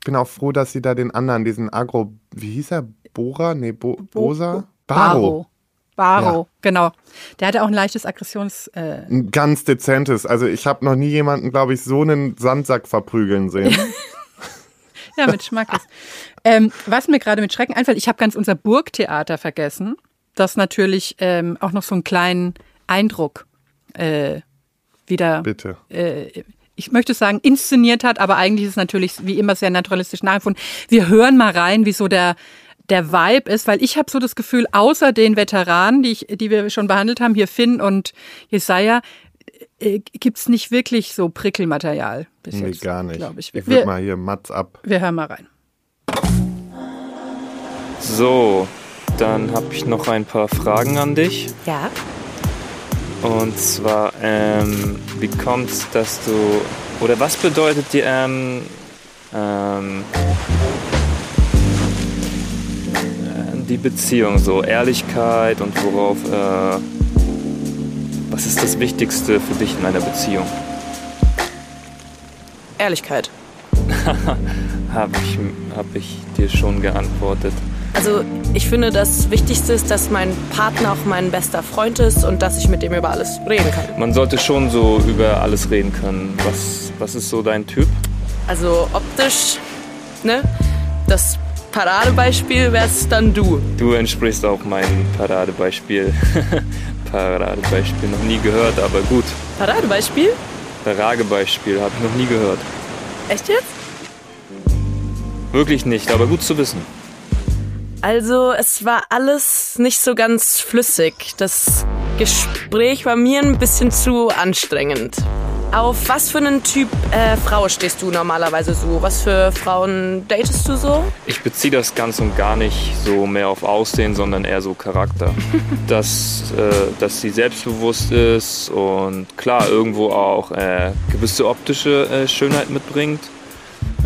Speaker 5: Ich bin auch froh, dass sie da den anderen, diesen Agro, wie hieß er? Bora? Nee, Bo Bosa? Baro.
Speaker 4: Baro, genau. Der hatte auch ein leichtes Aggressions... Äh,
Speaker 5: Ein ganz dezentes. Also ich habe noch nie jemanden, glaube ich, so einen Sandsack verprügeln sehen.
Speaker 4: ja, mit Schmackes. ähm, was mir gerade mit Schrecken einfällt, ich habe ganz unser Burgtheater vergessen, das natürlich ähm, auch noch so einen kleinen Eindruck äh, wieder
Speaker 5: Bitte.
Speaker 4: äh, ich möchte sagen, inszeniert hat, aber eigentlich ist es natürlich wie immer sehr naturalistisch nachempfunden. Wir hören mal rein, wie so der, der Vibe ist, weil ich habe so das Gefühl, außer den Veteranen, die, ich, die wir schon behandelt haben, hier Finn und Jesaja, äh, gibt's nicht wirklich so Prickelmaterial bis
Speaker 5: Nee,
Speaker 4: jetzt.
Speaker 5: gar nicht.
Speaker 4: glaube ich.
Speaker 5: ich
Speaker 4: Wir,
Speaker 5: würde mal hier Mats ab.
Speaker 4: wir hören mal rein.
Speaker 7: So, dann habe ich noch ein paar Fragen an dich.
Speaker 3: Ja.
Speaker 7: Und zwar, ähm, wie kommt's, dass du oder was bedeutet dir ähm, ähm, äh, die Beziehung so Ehrlichkeit und worauf äh, was ist das Wichtigste für dich in einer Beziehung?
Speaker 3: Ehrlichkeit.
Speaker 7: Habe ich, hab ich dir schon geantwortet.
Speaker 3: Also ich finde, das Wichtigste ist, dass mein Partner auch mein bester Freund ist und dass ich mit dem über alles reden kann.
Speaker 7: Man sollte schon so über alles reden können. Was, was ist so dein Typ?
Speaker 3: Also optisch, ne? Das Paradebeispiel wär's dann du.
Speaker 7: Du entsprichst auch meinem Paradebeispiel. Paradebeispiel noch nie gehört, aber gut.
Speaker 3: Paradebeispiel?
Speaker 7: Paragebeispiel habe ich noch nie gehört.
Speaker 3: Echt jetzt?
Speaker 7: Wirklich nicht, aber gut zu wissen.
Speaker 3: Also es war alles nicht so ganz flüssig. Das Gespräch war mir ein bisschen zu anstrengend. Auf was für einen Typ äh, Frau stehst du normalerweise so? Was für Frauen datest du so?
Speaker 7: Ich beziehe das ganz und gar nicht so mehr auf Aussehen, sondern eher so Charakter. dass, äh, dass sie selbstbewusst ist und klar irgendwo auch äh, gewisse optische äh, Schönheit mitbringt.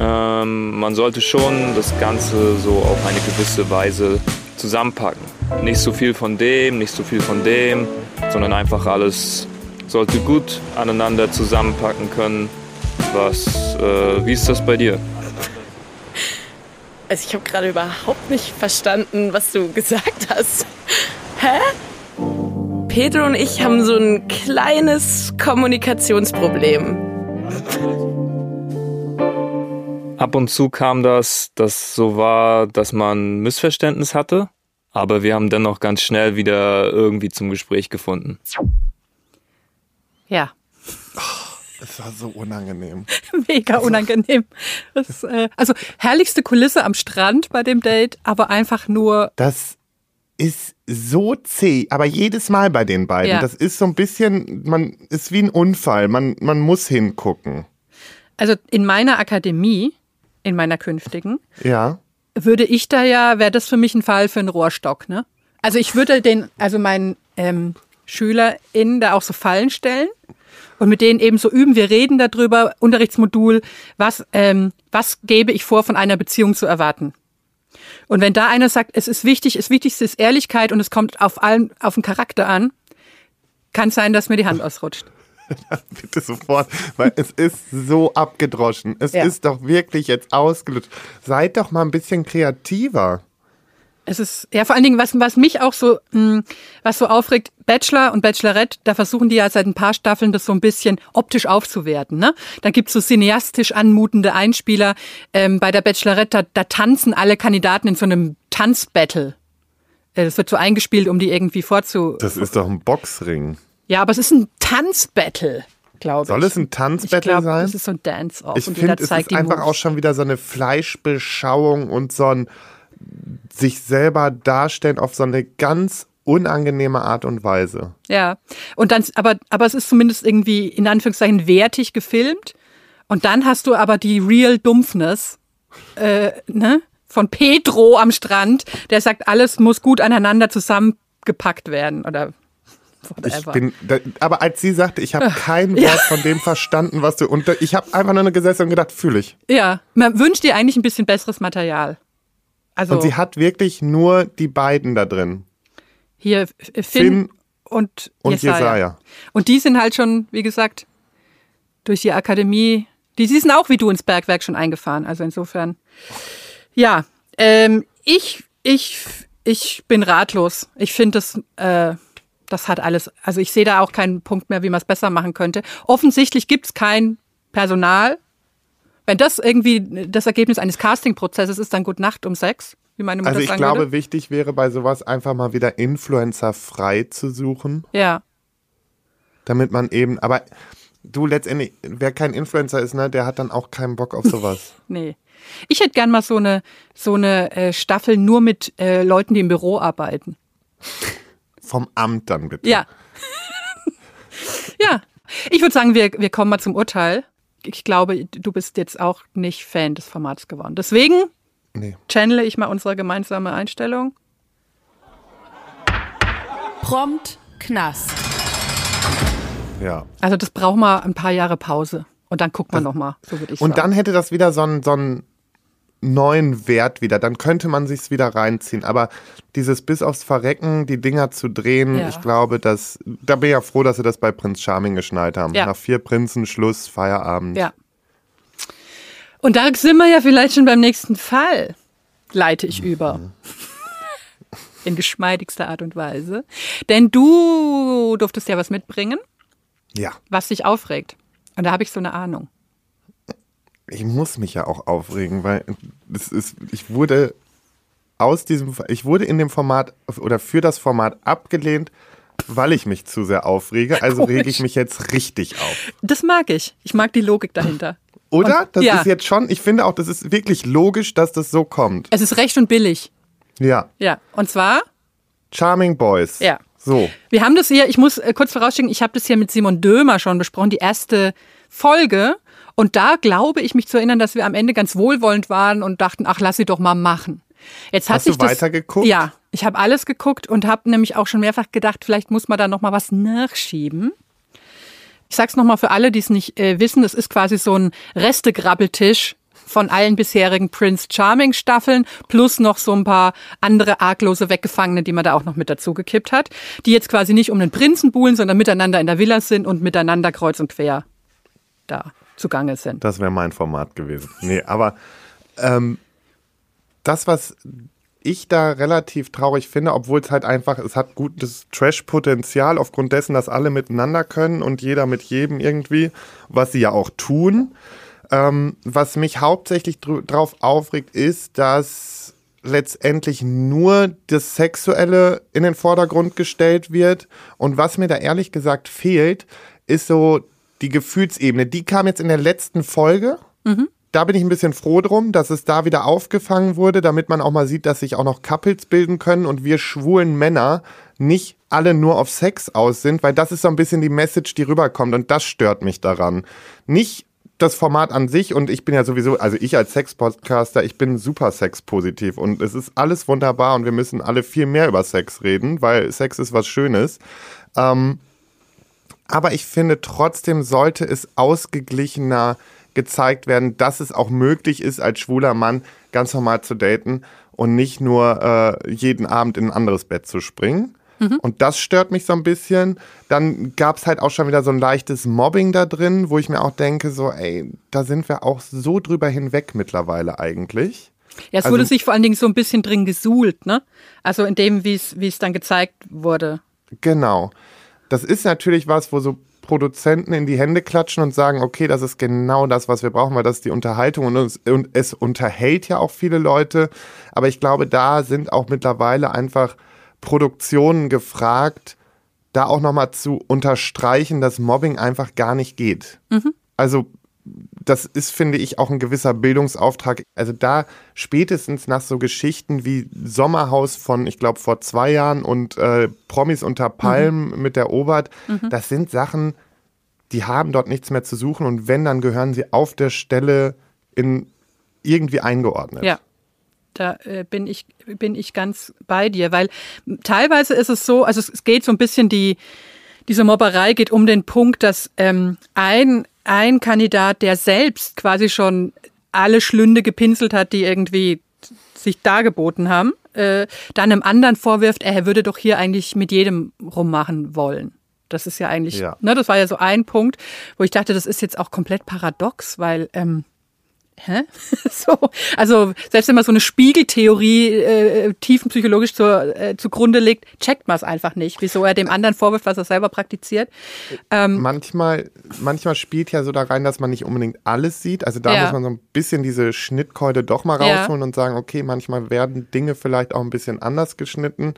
Speaker 7: Ähm, man sollte schon das Ganze so auf eine gewisse Weise zusammenpacken. Nicht so viel von dem, nicht so viel von dem, sondern einfach alles sollte gut aneinander zusammenpacken können. Was, äh, wie ist das bei dir?
Speaker 3: Also ich habe gerade überhaupt nicht verstanden, was du gesagt hast. Hä? Pedro und ich haben so ein kleines Kommunikationsproblem.
Speaker 7: Ab und zu kam das, dass so war, dass man Missverständnis hatte, aber wir haben dennoch ganz schnell wieder irgendwie zum Gespräch gefunden.
Speaker 4: Ja,
Speaker 5: Es war so unangenehm.
Speaker 4: mega unangenehm. Das, äh, also herrlichste Kulisse am Strand bei dem Date, aber einfach nur,
Speaker 5: Das ist so zäh, aber jedes Mal bei den beiden.
Speaker 4: Ja.
Speaker 5: Das ist so ein bisschen, man ist wie ein Unfall. Man, man muss hingucken.
Speaker 4: also in meiner Akademie, in meiner künftigen,
Speaker 5: Ja.
Speaker 4: würde ich da ja, wäre das für mich ein Fall für einen Rohrstock, ne? Also ich würde den, also meinen ähm, SchülerInnen da auch so Fallen stellen und mit denen eben so üben. Wir reden darüber, Unterrichtsmodul, was, ähm, was gebe ich vor, von einer Beziehung zu erwarten. Und wenn da einer sagt, es ist wichtig, das Wichtigste ist Ehrlichkeit und es kommt auf allen, auf den Charakter an, kann es sein, dass mir die Hand ausrutscht.
Speaker 5: Bitte sofort, weil es ist so abgedroschen. Es
Speaker 4: Ja.
Speaker 5: ist doch wirklich jetzt ausgelutscht. Seid doch mal ein bisschen kreativer.
Speaker 4: Es ist, ja, vor allen Dingen, was, was mich auch so, mh, was so aufregt, Bachelor und Bachelorette, da versuchen die ja seit ein paar Staffeln das so ein bisschen optisch aufzuwerten, ne? Da gibt's so cineastisch anmutende Einspieler. Ähm, bei der Bachelorette, da, da tanzen alle Kandidaten in so einem Tanzbattle. Äh, Das wird so eingespielt, um die irgendwie vorzu...
Speaker 5: Das ist doch ein Boxring.
Speaker 4: Ja, aber es ist ein Tanzbattle, glaube ich.
Speaker 5: Soll es ein
Speaker 4: ich
Speaker 5: Tanzbattle
Speaker 4: glaube,
Speaker 5: sein?
Speaker 4: es ist so ein Dance-Off.
Speaker 5: Ich finde, es ist einfach
Speaker 4: Moves.
Speaker 5: auch schon wieder so eine Fleischbeschauung und so ein sich selber darstellen auf so eine ganz unangenehme Art und Weise.
Speaker 4: Ja, und dann, aber, aber es ist zumindest irgendwie in Anführungszeichen wertig gefilmt. Und dann hast du aber die Real Dumpfness äh, ne? von Pedro am Strand, der sagt, alles muss gut aneinander zusammengepackt werden oder
Speaker 5: Ich
Speaker 4: whatever.
Speaker 5: bin, da, aber als sie sagte, ich habe kein Wort von dem verstanden, was du und ich habe einfach nur gesessen und gedacht, fühle ich.
Speaker 4: ja, man wünscht dir eigentlich ein bisschen besseres Material. Also
Speaker 5: Und sie hat wirklich nur die beiden da drin.
Speaker 4: hier Finn,
Speaker 5: Finn
Speaker 4: und,
Speaker 5: und
Speaker 4: Jesaja.
Speaker 5: Jesaja.
Speaker 4: Und die sind halt schon, wie gesagt, durch die Akademie, die, die sind auch wie du ins Bergwerk schon eingefahren. Also insofern, ja, ähm, ich, ich, ich bin ratlos. Ich finde, das, äh, das hat alles, also ich sehe da auch keinen Punkt mehr, wie man es besser machen könnte. Offensichtlich gibt es kein Personal. Wenn das irgendwie das Ergebnis eines Castingprozesses ist, dann gut Nacht um sechs, wie meine Mutter
Speaker 5: Also ich glaube,
Speaker 4: würde.
Speaker 5: wichtig wäre bei sowas einfach mal wieder Influencer frei zu suchen,
Speaker 4: Ja,
Speaker 5: damit man eben, aber du letztendlich, wer kein Influencer ist, ne, der hat dann auch keinen Bock auf sowas.
Speaker 4: Nee. Ich hätte gern mal so eine, so eine äh, Staffel nur mit äh, Leuten, die im Büro arbeiten.
Speaker 5: Vom Amt dann bitte.
Speaker 4: Ja. ja. Ich würde sagen, wir, wir kommen mal zum Urteil. Ich glaube, du bist jetzt auch nicht Fan des Formats geworden. Deswegen
Speaker 5: Nee.
Speaker 4: channele ich mal unsere gemeinsame Einstellung.
Speaker 1: Prompt Knast.
Speaker 5: Ja.
Speaker 4: Also das braucht mal ein paar Jahre Pause. Und dann guckt man noch mal, so würde ich
Speaker 5: Und
Speaker 4: sagen.
Speaker 5: dann hätte das wieder so einen, so einen neuen Wert wieder. Dann könnte man sich's wieder reinziehen. Aber dieses bis aufs Verrecken, die Dinger zu drehen,
Speaker 4: Ja.
Speaker 5: ich glaube, dass, da bin ich ja froh, dass sie das bei Prinz Charming geschnallt haben.
Speaker 4: Ja.
Speaker 5: Nach vier Prinzen, Schluss, Feierabend.
Speaker 4: Ja. Und da sind wir ja vielleicht schon beim nächsten Fall. Leite ich über. In geschmeidigster Art und Weise. Denn du durftest ja was mitbringen,
Speaker 5: ja.
Speaker 4: was dich aufregt. Und da habe ich so eine Ahnung.
Speaker 5: Ich muss mich ja auch aufregen, weil das ist, ich wurde aus diesem, ich wurde in dem Format oder für das Format abgelehnt, weil ich mich zu sehr aufrege. Also rege ich
Speaker 4: Komisch.
Speaker 5: mich jetzt richtig auf.
Speaker 4: Das mag ich. Ich mag die Logik dahinter.
Speaker 5: Oder?
Speaker 4: Und-
Speaker 5: Das
Speaker 4: ja.
Speaker 5: ist jetzt schon, ich finde auch, das ist wirklich logisch, dass das so kommt.
Speaker 4: Es ist recht und billig.
Speaker 5: Ja.
Speaker 4: Ja. Und zwar,
Speaker 5: Charming Boys.
Speaker 4: Ja.
Speaker 5: So.
Speaker 4: wir haben das hier, ich muss äh, kurz vorausschicken, ich habe das hier mit Simon Dömer schon besprochen, die erste Folge. Und da glaube ich mich zu erinnern, dass wir am Ende ganz wohlwollend waren und dachten, ach, lass sie doch mal machen. Jetzt hat
Speaker 5: Hast
Speaker 4: sich
Speaker 5: du weitergeguckt?
Speaker 4: Ja, ich habe alles geguckt und habe nämlich auch schon mehrfach gedacht, vielleicht muss man da noch mal was nachschieben. Ich sag's noch mal für alle, die es nicht äh, wissen, es ist quasi so ein Restegrabbeltisch von allen bisherigen Prince Charming Staffeln plus noch so ein paar andere arglose Weggefangene, die man da auch noch mit dazu gekippt hat, die jetzt quasi nicht um den Prinzen buhlen, sondern miteinander in der Villa sind und miteinander kreuz und quer da zugange sind.
Speaker 5: Das wäre mein Format gewesen. Nee, aber ähm, das, was ich da relativ traurig finde, obwohl es halt einfach, es hat gutes Trash-Potenzial aufgrund dessen, dass alle miteinander können und jeder mit jedem irgendwie, was sie ja auch tun. Ähm, was mich hauptsächlich drauf aufregt, ist, dass letztendlich nur das Sexuelle in den Vordergrund gestellt wird. Und was mir da ehrlich gesagt fehlt, ist so die Gefühlsebene. Die kam jetzt in der letzten Folge. Mhm da bin ich ein bisschen froh drum, dass es da wieder aufgefangen wurde, damit man auch mal sieht, dass sich auch noch Couples bilden können und wir schwulen Männer nicht alle nur auf Sex aus sind, weil das ist so ein bisschen die Message, die rüberkommt und das stört mich daran. Nicht das Format an sich und ich bin ja sowieso, also ich als Sex-Podcaster, ich bin super sexpositiv und es ist alles wunderbar und wir müssen alle viel mehr über Sex reden, weil Sex ist was Schönes. Ähm, aber ich finde trotzdem sollte es ausgeglichener gezeigt werden, dass es auch möglich ist, als schwuler Mann ganz normal zu daten und nicht nur äh, jeden Abend in ein anderes Bett zu springen. Mhm. Und das stört mich so ein bisschen. Dann gab es halt auch schon wieder so ein leichtes Mobbing da drin, wo ich mir auch denke, so, ey, da sind wir auch so drüber hinweg mittlerweile eigentlich.
Speaker 4: Ja, es also, wurde sich vor allen Dingen so ein bisschen drin gesuhlt, ne? Also in dem, wie es dann gezeigt wurde.
Speaker 5: Genau. Das ist natürlich was, wo so Produzenten in die Hände klatschen und sagen, okay, das ist genau das, was wir brauchen, weil das ist die Unterhaltung und, uns, und es unterhält ja auch viele Leute. Aber ich glaube, da sind auch mittlerweile einfach Produktionen gefragt, da auch nochmal zu unterstreichen, dass Mobbing einfach gar nicht geht. Mhm. Also das ist, finde ich, auch ein gewisser Bildungsauftrag. Also da spätestens nach so Geschichten wie Sommerhaus von, ich glaube, vor zwei Jahren und äh, Promis unter Palmen mhm. mit der Obert, mhm. das sind Sachen, die haben dort nichts mehr zu suchen und wenn, dann gehören sie auf der Stelle in irgendwie eingeordnet.
Speaker 4: Ja. Da äh, bin, ich, bin ich ganz bei dir, weil teilweise ist es so, also es geht so ein bisschen die, diese Mobberei geht um den Punkt, dass ähm, ein ein Kandidat, der selbst quasi schon alle Schlünde gepinselt hat, die irgendwie sich dargeboten haben, äh, dann einem anderen vorwirft, er würde doch hier eigentlich mit jedem rummachen wollen. Das ist ja eigentlich, ja. ne, das war ja so ein Punkt, wo ich dachte, das ist jetzt auch komplett paradox, weil ähm, Hä? so, also selbst wenn man so eine Spiegeltheorie äh, tiefenpsychologisch zur, äh, zugrunde legt, checkt man es einfach nicht, wieso er dem anderen vorwirft, was er selber praktiziert.
Speaker 5: Ähm, manchmal, manchmal spielt ja so da rein, dass man nicht unbedingt alles sieht. Also da ja. muss man so ein bisschen diese Schnittkeule doch mal rausholen ja. und sagen, okay, manchmal werden Dinge vielleicht auch ein bisschen anders geschnitten.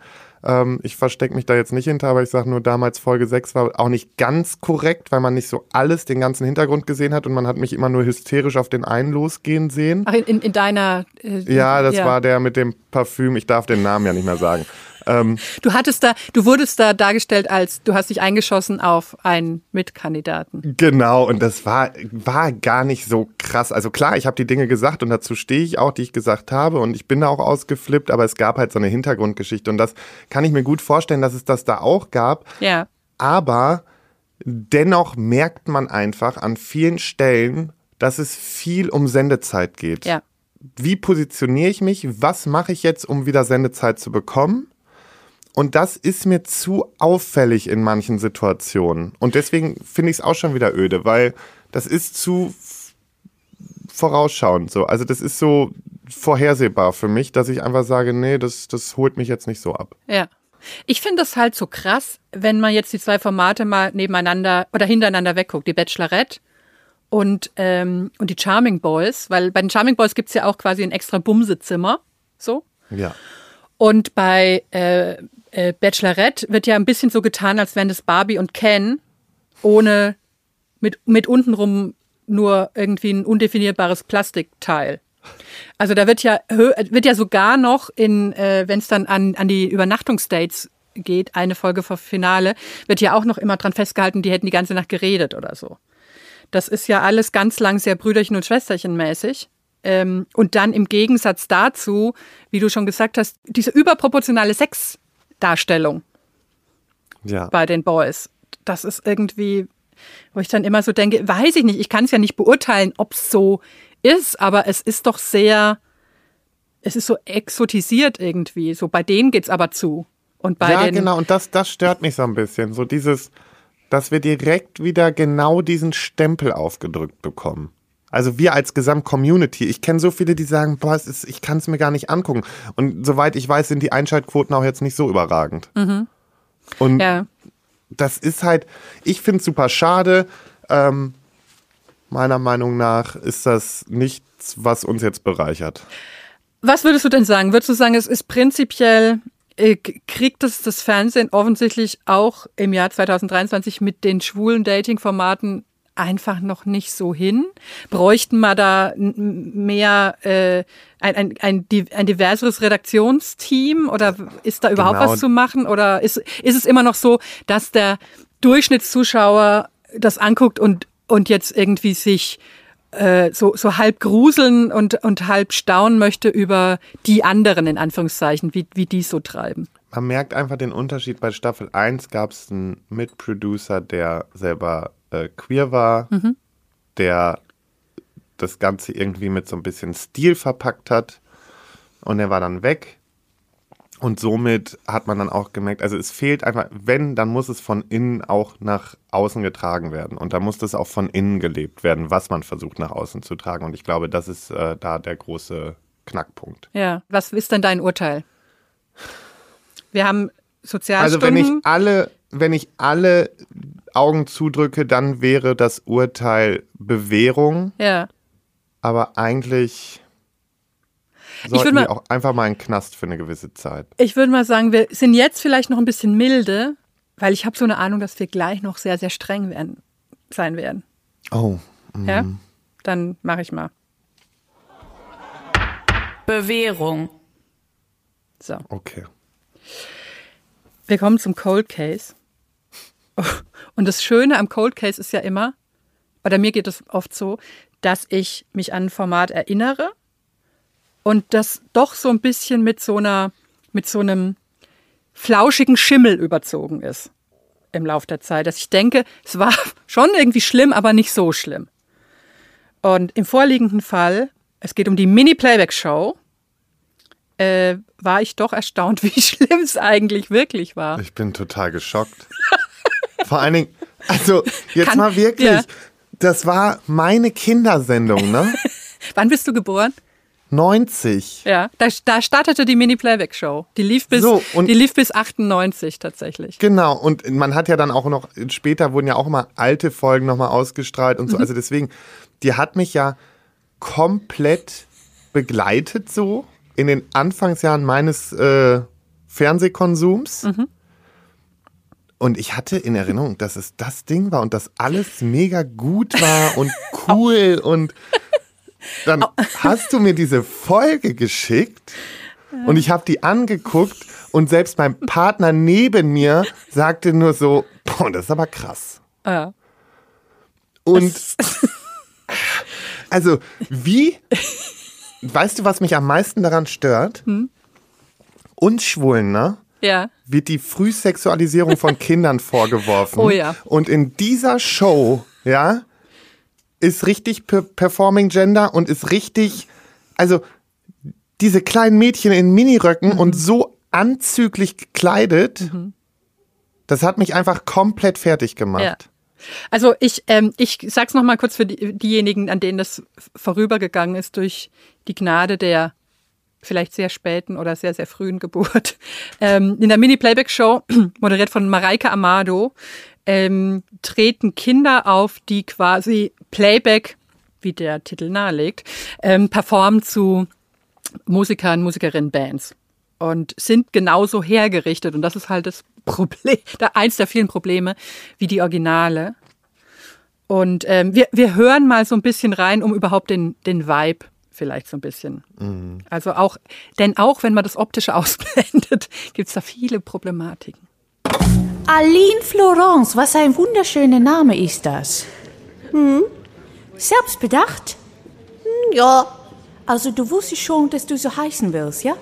Speaker 5: Ähm, ich verstecke mich da jetzt nicht hinter, aber ich sage nur, damals Folge 6 war auch nicht ganz korrekt, weil man nicht so alles, den ganzen Hintergrund gesehen hat und man hat mich immer nur hysterisch auf den einen losgehen sehen.
Speaker 4: Ach, in, in deiner.
Speaker 5: Äh, ja, das ja. war der mit dem Parfüm. Ich darf den Namen ja nicht mehr sagen.
Speaker 4: Ähm, du hattest da, du wurdest da dargestellt als, du hast dich eingeschossen auf einen Mitkandidaten.
Speaker 5: Genau, und das war, war gar nicht so krass. Also klar, ich habe die Dinge gesagt und dazu stehe ich auch, die ich gesagt habe und ich bin da auch ausgeflippt, aber es gab halt so eine Hintergrundgeschichte und das kann ich mir gut vorstellen, dass es das da auch gab.
Speaker 4: Ja.
Speaker 5: Aber dennoch merkt man einfach an vielen Stellen, dass es viel um Sendezeit geht.
Speaker 4: Ja.
Speaker 5: Wie positioniere ich mich? Was mache ich jetzt, um wieder Sendezeit zu bekommen? Und das ist mir zu auffällig in manchen Situationen. Und deswegen finde ich es auch schon wieder öde, weil das ist zu vorausschauend so. Also das ist so vorhersehbar für mich, dass ich einfach sage, nee, das, das holt mich jetzt nicht so ab.
Speaker 4: Ja. Ich finde das halt so krass, wenn man jetzt die zwei Formate mal nebeneinander oder hintereinander wegguckt. Die Bachelorette und, ähm, und die Charming Boys, weil bei den Charming Boys gibt es ja auch quasi ein extra Bumsezimmer. So.
Speaker 5: Ja.
Speaker 4: Und bei äh, äh, Bachelorette wird ja ein bisschen so getan, als wären das Barbie und Ken ohne mit, mit untenrum nur irgendwie ein undefinierbares Plastikteil. Also da wird ja wird ja sogar noch in, äh, wenn es dann an, an die Übernachtungsdates geht, eine Folge vor Finale, wird ja auch noch immer dran festgehalten, die hätten die ganze Nacht geredet oder so. Das ist ja alles ganz lang sehr Brüderchen und Schwesterchen mäßig. Ähm, und dann im Gegensatz dazu, wie du schon gesagt hast, diese überproportionale Sex Darstellung
Speaker 5: ja.
Speaker 4: bei den Boys. Das ist irgendwie, wo ich dann immer so denke, weiß ich nicht, ich kann es ja nicht beurteilen, ob es so ist, aber es ist doch sehr, es ist so exotisiert irgendwie. So bei denen geht's aber zu. Und bei
Speaker 5: ja,
Speaker 4: den,
Speaker 5: genau, und das, das stört mich so ein bisschen. So dieses, dass wir direkt wieder genau diesen Stempel aufgedrückt bekommen. Also wir als Gesamt-Community, ich kenne so viele, die sagen, boah, ist, ich kann es mir gar nicht angucken. Und soweit ich weiß, sind die Einschaltquoten auch jetzt nicht so überragend. Und
Speaker 4: ja.
Speaker 5: das ist halt, ich finde es super schade. Ähm, meiner Meinung nach ist das nichts, was uns jetzt bereichert.
Speaker 4: Was würdest du denn sagen? Würdest du sagen, es ist prinzipiell, äh, kriegt es das Fernsehen offensichtlich auch im Jahr 2023 mit den schwulen Dating-Formaten einfach noch nicht so hin? Bräuchten wir da mehr äh, ein, ein, ein, ein diverseres Redaktionsteam oder ist da überhaupt
Speaker 5: Genau.
Speaker 4: was zu machen? Oder ist, ist es immer noch so, dass der Durchschnittszuschauer das anguckt und, und jetzt irgendwie sich äh, so, so halb gruseln und, und halb staunen möchte über die anderen, in Anführungszeichen, wie, wie die so treiben.
Speaker 5: Man merkt einfach den Unterschied. Bei Staffel 1 gab es einen Mitproducer, der selber äh, queer war, der das Ganze irgendwie mit so ein bisschen Stil verpackt hat. Und er war dann weg. Und somit hat man dann auch gemerkt, also es fehlt einfach, wenn, dann muss es von innen auch nach außen getragen werden. Und da muss das auch von innen gelebt werden, was man versucht nach außen zu tragen. Und ich glaube, das ist äh, da der große Knackpunkt.
Speaker 4: Ja. Was ist denn dein Urteil? Wir haben
Speaker 5: Also
Speaker 4: Sozialstunden.
Speaker 5: wenn ich alle, wenn ich alle Augen zudrücke, dann wäre das Urteil Bewährung,
Speaker 4: ja.
Speaker 5: aber eigentlich sollten
Speaker 4: mal-
Speaker 5: wir auch einfach mal in den Knast für eine gewisse Zeit.
Speaker 4: Ich würde mal sagen, wir sind jetzt vielleicht noch ein bisschen milde, weil ich habe so eine Ahnung, dass wir gleich noch sehr, sehr streng werden, sein werden.
Speaker 5: Oh,
Speaker 4: Ja? Dann mache ich mal.
Speaker 1: Bewährung.
Speaker 4: So.
Speaker 5: okay.
Speaker 4: Wir kommen zum Cold Case. Und das Schöne am Cold Case ist ja immer, bei mir geht es oft so, dass ich mich an ein Format erinnere und das doch so ein bisschen mit so einer, mit so einem flauschigen Schimmel überzogen ist im Lauf der Zeit. Dass ich denke, es war schon irgendwie schlimm, aber nicht so schlimm. Und im vorliegenden Fall, es geht um die Mini-Playback-Show, äh, war ich doch erstaunt, wie schlimm es eigentlich wirklich war.
Speaker 5: Ich bin total geschockt. Vor allen Dingen, also jetzt
Speaker 4: Kann-
Speaker 5: mal wirklich,
Speaker 4: ja.
Speaker 5: das war meine Kindersendung, ne?
Speaker 4: Wann bist du geboren?
Speaker 5: 90.
Speaker 4: Ja, da, da startete die Mini-Playback-Show. Die lief bis,
Speaker 5: So,
Speaker 4: die lief bis 98 tatsächlich.
Speaker 5: Genau, und man hat ja dann auch noch, später wurden ja auch immer alte Folgen nochmal ausgestrahlt
Speaker 4: Mhm.
Speaker 5: und so. Also deswegen, die hat mich ja komplett begleitet so in den Anfangsjahren meines äh, Fernsehkonsums.
Speaker 4: Mhm.
Speaker 5: Und ich hatte in Erinnerung, dass es das Ding war und dass alles mega gut war und cool und dann hast du mir diese Folge geschickt und ich habe die angeguckt und selbst mein Partner neben mir sagte nur so, boah, das ist aber krass.
Speaker 4: Ja.
Speaker 5: Und also wie, weißt du, was mich am meisten daran stört?
Speaker 4: Hm?
Speaker 5: Uns Schwulen, ne?
Speaker 4: Ja.
Speaker 5: wird die Frühsexualisierung von Kindern vorgeworfen.
Speaker 4: Oh ja.
Speaker 5: Und in dieser Show, ja, ist richtig per Performing Gender und ist richtig, also diese kleinen Mädchen in Miniröcken
Speaker 4: Mhm.
Speaker 5: und so anzüglich gekleidet, das hat mich einfach komplett fertig gemacht.
Speaker 4: Ja. Also ich, ähm, ich sag's noch mal kurz für die, diejenigen, an denen das vorübergegangen ist durch die Gnade der vielleicht sehr späten oder sehr, sehr frühen Geburt. Ähm, in der Mini-Playback-Show, moderiert von Mareike Amado, ähm, treten Kinder auf, die quasi Playback, wie der Titel nahelegt, ähm, performen zu Musikern, Musikerinnen, Bands und sind genauso hergerichtet. Und das ist halt das Problem, eins der vielen Probleme, wie die Originale. Und ähm, wir, wir hören mal so ein bisschen rein, um überhaupt den, den Vibe vielleicht so ein bisschen. Also auch, denn auch wenn man das Optische ausblendet, gibt's da viele Problematiken.
Speaker 8: Aline Florence, was ein wunderschöner Name ist das. Hm? Selbstbedacht? Hm, ja. Also du wusstest schon, dass du so heißen willst, ja?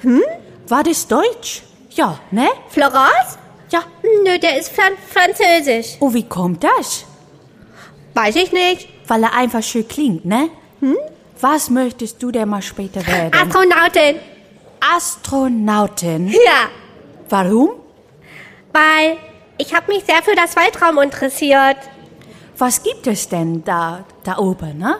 Speaker 8: Hm? War das Deutsch? Ja, ne?
Speaker 9: Florence?
Speaker 8: Ja.
Speaker 9: Nö, der ist Fran Französisch.
Speaker 8: Oh, wie kommt das?
Speaker 9: Weiß ich nicht.
Speaker 8: Weil er einfach schön klingt, ne? Was möchtest du denn mal später werden?
Speaker 9: Astronautin.
Speaker 8: Astronautin.
Speaker 9: Ja,
Speaker 8: Warum?
Speaker 9: weil ich habe mich sehr für das Weltraum interessiert.
Speaker 8: Was gibt es denn da, da oben, ne?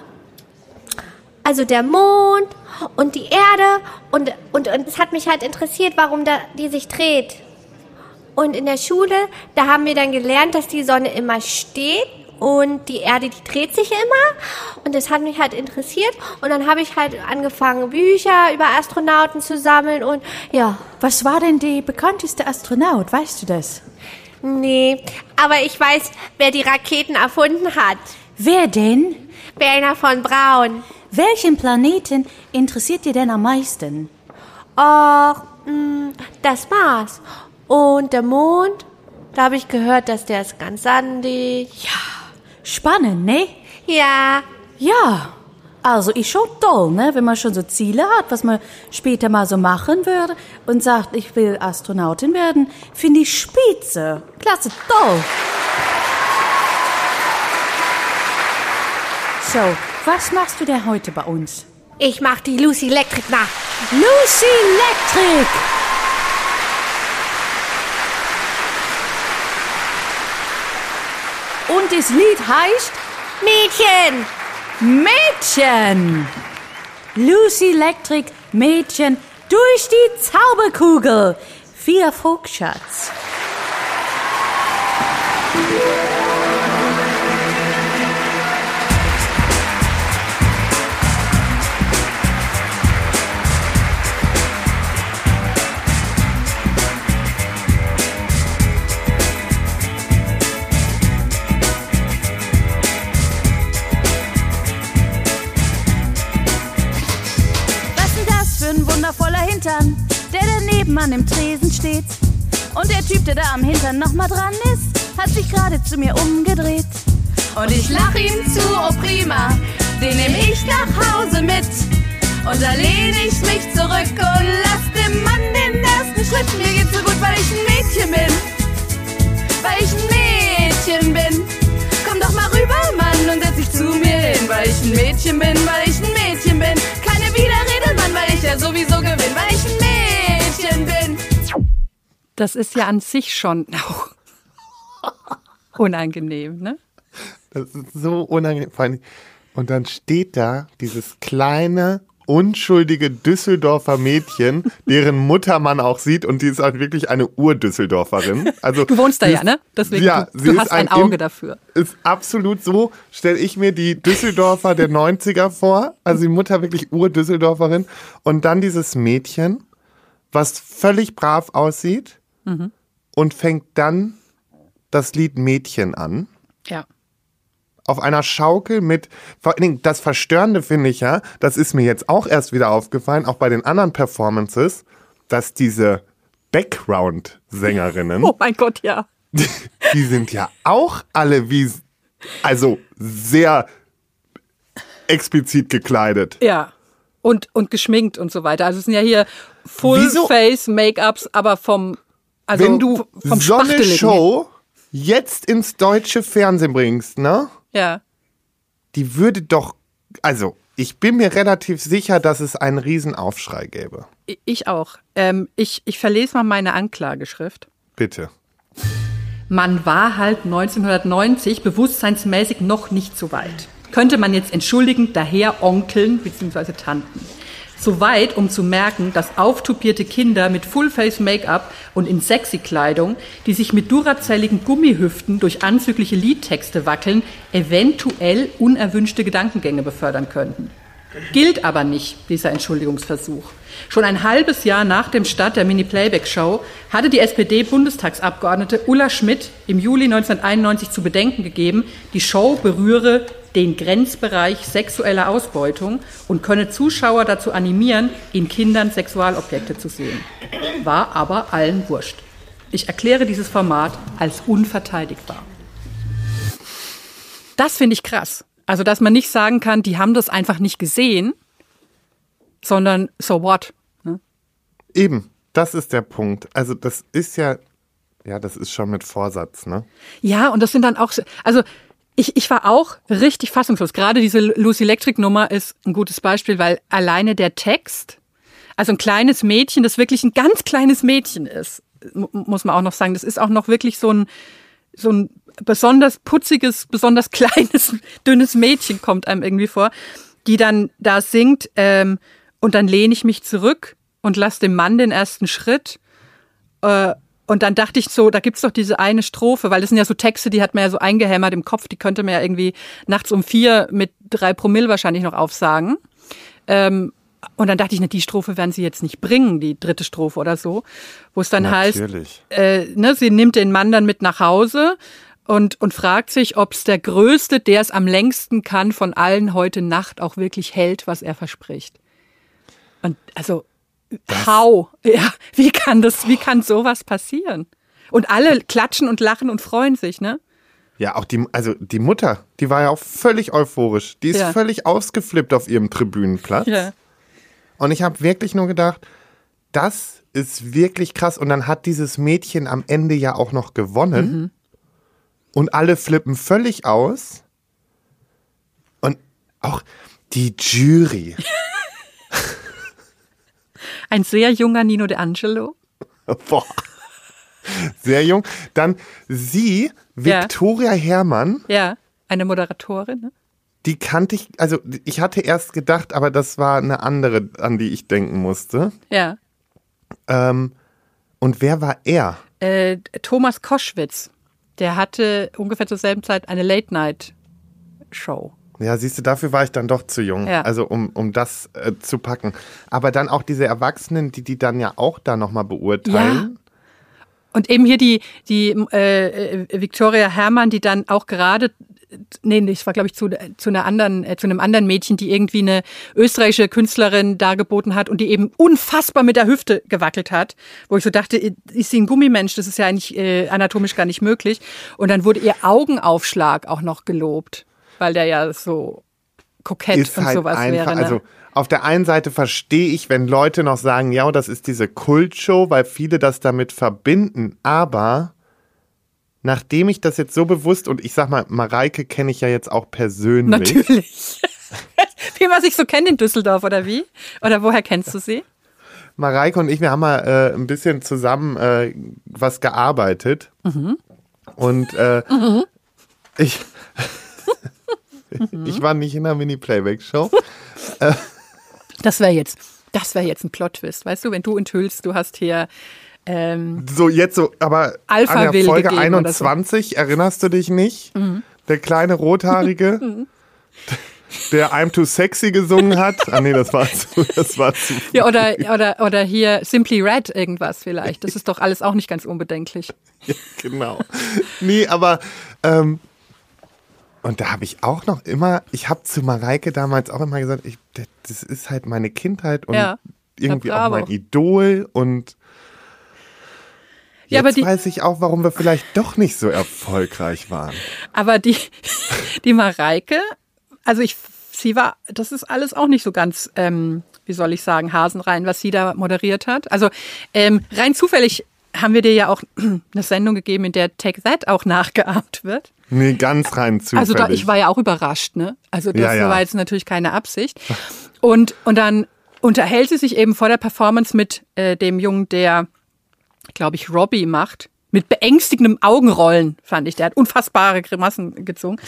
Speaker 9: Also der Mond und die Erde und, und, und es hat mich halt interessiert, warum da, die sich dreht. Und in der Schule, da haben wir dann gelernt, dass die Sonne immer steht und die Erde, die dreht sich immer. Und das hat mich halt interessiert. Und dann habe ich halt angefangen, Bücher über Astronauten zu sammeln und ja,
Speaker 8: Was war denn die bekannteste Astronaut? Weißt du das?
Speaker 9: nee. Aber ich weiß, wer die Raketen erfunden hat.
Speaker 8: Wer denn?
Speaker 9: Werner von Braun.
Speaker 8: Welchen Planeten interessiert dir denn am meisten?
Speaker 9: Mh, das Mars. Und der Mond, da habe ich gehört, dass der ist ganz sandig.
Speaker 8: Spannend, ne?
Speaker 9: Ja,
Speaker 8: Ja. Also ist schon toll, ne? Wenn man schon so Ziele hat, was man später mal so machen würde und sagt, ich will Astronautin werden, finde ich spitze. Klasse, toll. So, was machst du denn heute bei uns?
Speaker 9: ich mach die Lucy Electric nach.
Speaker 8: Lucy Electric! Und das Lied heißt
Speaker 9: Mädchen!
Speaker 8: Mädchen! Lucy Electric Mädchen durch die Zauberkugel. Vier Vogtschatz.
Speaker 10: Hintern, der daneben an dem Tresen steht. Und der Typ, der da am Hintern noch mal dran ist, hat sich gerade zu mir umgedreht. Und ich lach ihm zu, oh prima, den nehm ich nach Hause mit. Und da lehn ich mich zurück und lass dem Mann den ersten Schritt. Mir geht's so gut, weil ich ein Mädchen bin. Weil ich ein Mädchen bin. Komm doch mal rüber, Mann, und setz dich zu mir hin. Weil ich ein Mädchen bin, weil ich ein Mädchen bin. Ja sowieso gewinn. Weil ich ein Mädchen bin.
Speaker 4: Das ist ja an sich schon auch unangenehm, ne?
Speaker 5: Das ist so unangenehm. Vor allem- Und dann steht da dieses kleine, unschuldige Düsseldorfer Mädchen, deren Mutter man auch sieht und die ist auch wirklich eine Ur-Düsseldorferin. Also
Speaker 4: Du wohnst da ja, ne? Deswegen,
Speaker 5: ja,
Speaker 4: du,
Speaker 5: sie
Speaker 4: du
Speaker 5: ist
Speaker 4: hast ein Auge
Speaker 5: Im-
Speaker 4: dafür.
Speaker 5: Ist absolut so, stelle ich mir die Düsseldorfer der 90er vor. Also die Mutter wirklich Ur-Düsseldorferin. Und dann dieses Mädchen, was völlig brav aussieht
Speaker 4: Mhm.
Speaker 5: und fängt dann das Lied Mädchen an
Speaker 4: Ja.
Speaker 5: Auf einer Schaukel mit, vor allen Dingen, das Verstörende finde ich ja, das ist mir jetzt auch erst wieder aufgefallen, auch bei den anderen Performances, dass diese Background-Sängerinnen,
Speaker 4: Oh mein Gott, ja.
Speaker 5: die sind ja auch alle wie, also sehr explizit gekleidet.
Speaker 4: Ja. Und, und geschminkt und so weiter. Also es sind ja hier? Full-Face-Make-ups, aber vom, also
Speaker 5: Wenn du
Speaker 4: vom
Speaker 5: so eine. Show jetzt ins deutsche Fernsehen bringst, ne?
Speaker 4: Ja.
Speaker 5: Die würde doch, also ich bin mir relativ sicher, dass es einen Riesenaufschrei gäbe.
Speaker 4: Ich auch. Ähm, ich, ich verlese mal meine Anklageschrift.
Speaker 5: Bitte.
Speaker 4: Man war halt 1990 bewusstseinsmäßig noch nicht so weit. Könnte man jetzt entschuldigend daher Onkeln bzw. Tanten. So weit, um zu merken, dass auftupierte Kinder mit Fullface-Make-up und in sexy Kleidung, die sich mit durazelligen Gummihüften durch anzügliche Liedtexte wackeln, eventuell unerwünschte Gedankengänge befördern könnten. Gilt aber nicht, dieser Entschuldigungsversuch. Schon ein halbes Jahr nach dem Start der Mini-Playback-Show hatte die SPD-Bundestagsabgeordnete Ulla Schmidt im Juli 1991 zu bedenken gegeben, die Show berühre den Grenzbereich sexueller Ausbeutung und könne Zuschauer dazu animieren, in Kindern Sexualobjekte zu sehen. War aber allen wurscht. Ich erkläre dieses Format als unverteidigbar. Das finde ich krass. Also, dass man nicht sagen kann, die haben das einfach nicht gesehen, sondern so what? Ne?
Speaker 5: Eben, das ist der Punkt. Also das ist ja, ja, das ist schon mit Vorsatz, ne?
Speaker 4: Ja, und das sind dann auch, so- also Ich, ich war auch richtig fassungslos. Gerade diese Lucy Electric Nummer ist ein gutes Beispiel, weil alleine der Text, also ein kleines Mädchen, das wirklich ein ganz kleines Mädchen ist, mu- muss man auch noch sagen. Das ist auch noch wirklich so ein, so ein besonders putziges, besonders kleines, dünnes Mädchen kommt einem irgendwie vor, die dann da singt ähm, und dann lehne ich mich zurück und lasse dem Mann den ersten Schritt. Äh, und dann dachte ich so, da gibt's doch diese eine Strophe, weil das sind ja so Texte, die hat man ja so eingehämmert im Kopf, die könnte man ja irgendwie nachts um vier mit drei Promille wahrscheinlich noch aufsagen. Ähm, und dann dachte ich, na, die Strophe werden sie jetzt nicht bringen, die dritte Strophe oder so, wo es dann
Speaker 5: Natürlich.
Speaker 4: heißt, äh, ne, sie nimmt den Mann dann mit nach Hause und, und fragt sich, ob es der Größte, der es am längsten kann, von allen heute Nacht auch wirklich hält, was er verspricht. Und also, how? Ja, wie kann das, wie kann sowas passieren? Und alle klatschen und lachen und freuen sich, ne?
Speaker 5: Ja, auch die, also die Mutter, die war ja auch völlig euphorisch. Die ist
Speaker 4: Ja.
Speaker 5: völlig ausgeflippt auf ihrem Tribünenplatz.
Speaker 4: Ja.
Speaker 5: Und ich habe wirklich nur gedacht, das ist wirklich krass. Und dann hat dieses Mädchen am Ende ja auch noch gewonnen.
Speaker 4: Mhm.
Speaker 5: Und alle flippen völlig aus. Und auch die Jury.
Speaker 4: Ein sehr junger Nino De Angelo.
Speaker 5: Boah. Sehr jung. Dann sie,
Speaker 4: Ja.
Speaker 5: Victoria Herrmann,
Speaker 4: Ja, eine Moderatorin. Ne?
Speaker 5: die kannte ich, also ich hatte erst gedacht, aber das war eine andere, an die ich denken musste.
Speaker 4: Ja.
Speaker 5: Ähm, und wer war er?
Speaker 4: Äh, Thomas Koschwitz, der hatte ungefähr zur selben Zeit eine Late-Night-Show.
Speaker 5: Ja, siehst du, dafür war ich dann doch zu jung,
Speaker 4: Ja.
Speaker 5: also um, um das äh, zu packen. Aber dann auch diese Erwachsenen, die die dann ja auch da nochmal beurteilen.
Speaker 4: Und eben hier die, die äh, äh, Victoria Herrmann, die dann auch gerade, nee, das war glaube ich zu, zu einer anderen, äh, zu einem anderen Mädchen, die irgendwie eine österreichische Künstlerin dargeboten hat und die eben unfassbar mit der Hüfte gewackelt hat, wo ich so dachte, ist sie ein Gummimensch? Das ist ja eigentlich äh, anatomisch gar nicht möglich. Und dann wurde ihr Augenaufschlag auch noch gelobt, weil der ja so kokett
Speaker 5: ist
Speaker 4: und
Speaker 5: halt
Speaker 4: sowas
Speaker 5: einfach,
Speaker 4: wäre. Ne?
Speaker 5: also auf der einen Seite verstehe ich, wenn Leute noch sagen, ja, das ist diese Kultshow, weil viele das damit verbinden, aber nachdem ich das jetzt so bewusst und ich sag mal, Mareike kenne ich ja jetzt auch persönlich.
Speaker 4: Natürlich. wie man sich so kennt in Düsseldorf, oder wie? Oder woher kennst du sie?
Speaker 5: Mareike und ich, wir haben mal äh, ein bisschen zusammen äh, was gearbeitet.
Speaker 4: Mhm.
Speaker 5: Und äh,
Speaker 4: Mhm.
Speaker 5: ich, ich war nicht in der Mini-Playback-Show. äh,
Speaker 4: Das wäre jetzt, das wäre jetzt ein Plot-Twist, weißt du, wenn du enthüllst, du hast hier ähm,
Speaker 5: so, jetzt so, aber
Speaker 4: Alpha
Speaker 5: an der Folge
Speaker 4: gegeben oder so.
Speaker 5: 21, erinnerst du dich nicht?
Speaker 4: Mhm.
Speaker 5: Der kleine Rothaarige, der I'm Too Sexy gesungen hat. Ah nee, das war zu, das war zu.
Speaker 4: ja, oder, oder, oder hier Simply Red irgendwas vielleicht. Das ist doch alles auch nicht ganz unbedenklich.
Speaker 5: Ja, genau. Nee, aber ähm, und da habe ich auch noch immer, ich habe zu Mareike damals auch immer gesagt, ich, das ist halt meine Kindheit und
Speaker 4: Ja,
Speaker 5: irgendwie auch mein Idol und
Speaker 4: Ja,
Speaker 5: jetzt
Speaker 4: aber die-
Speaker 5: weiß ich auch, warum wir vielleicht doch nicht so erfolgreich waren.
Speaker 4: Aber die, die Mareike, also ich, sie war, das ist alles auch nicht so ganz, ähm, wie soll ich sagen, hasenrein, was sie da moderiert hat. Also ähm, rein zufällig haben wir dir ja auch eine Sendung gegeben, in der Take That auch nachgeahmt wird.
Speaker 5: Nee, ganz rein zufällig.
Speaker 4: Also da, ich war ja auch überrascht, ne? Also das
Speaker 5: Ja, ja.
Speaker 4: war jetzt natürlich keine Absicht. Und, und dann unterhält sie sich eben vor der Performance mit äh, dem Jungen, der, glaube ich, Robbie macht. Mit beängstigendem Augenrollen, fand ich. Der hat unfassbare Grimassen gezogen.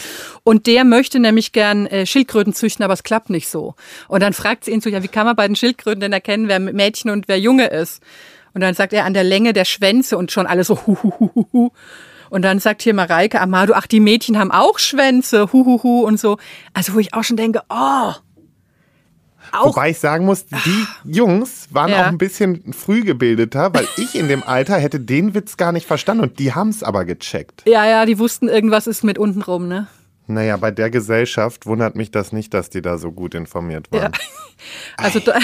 Speaker 4: Und der möchte nämlich gern äh, Schildkröten züchten, aber es klappt nicht so. Und dann fragt sie ihn so, ja, wie kann man bei den Schildkröten denn erkennen, wer Mädchen und wer Junge ist? Und dann sagt er an der Länge der Schwänze und schon alle so hu. Und dann sagt hier Mareike Amado, ach, die Mädchen haben auch Schwänze, hu, hu, hu und so. Also wo ich auch schon denke, oh, auch,
Speaker 5: Wobei ich sagen muss, die Jungs waren
Speaker 4: Ja.
Speaker 5: auch ein bisschen früh gebildeter, weil ich in dem Alter hätte den Witz gar nicht verstanden und die haben es aber gecheckt.
Speaker 4: ja, ja, die wussten, irgendwas ist mit unten rum, ne?
Speaker 5: Naja, bei der Gesellschaft wundert mich das nicht, dass die da so gut informiert
Speaker 4: Ja.
Speaker 5: waren.
Speaker 4: Also da,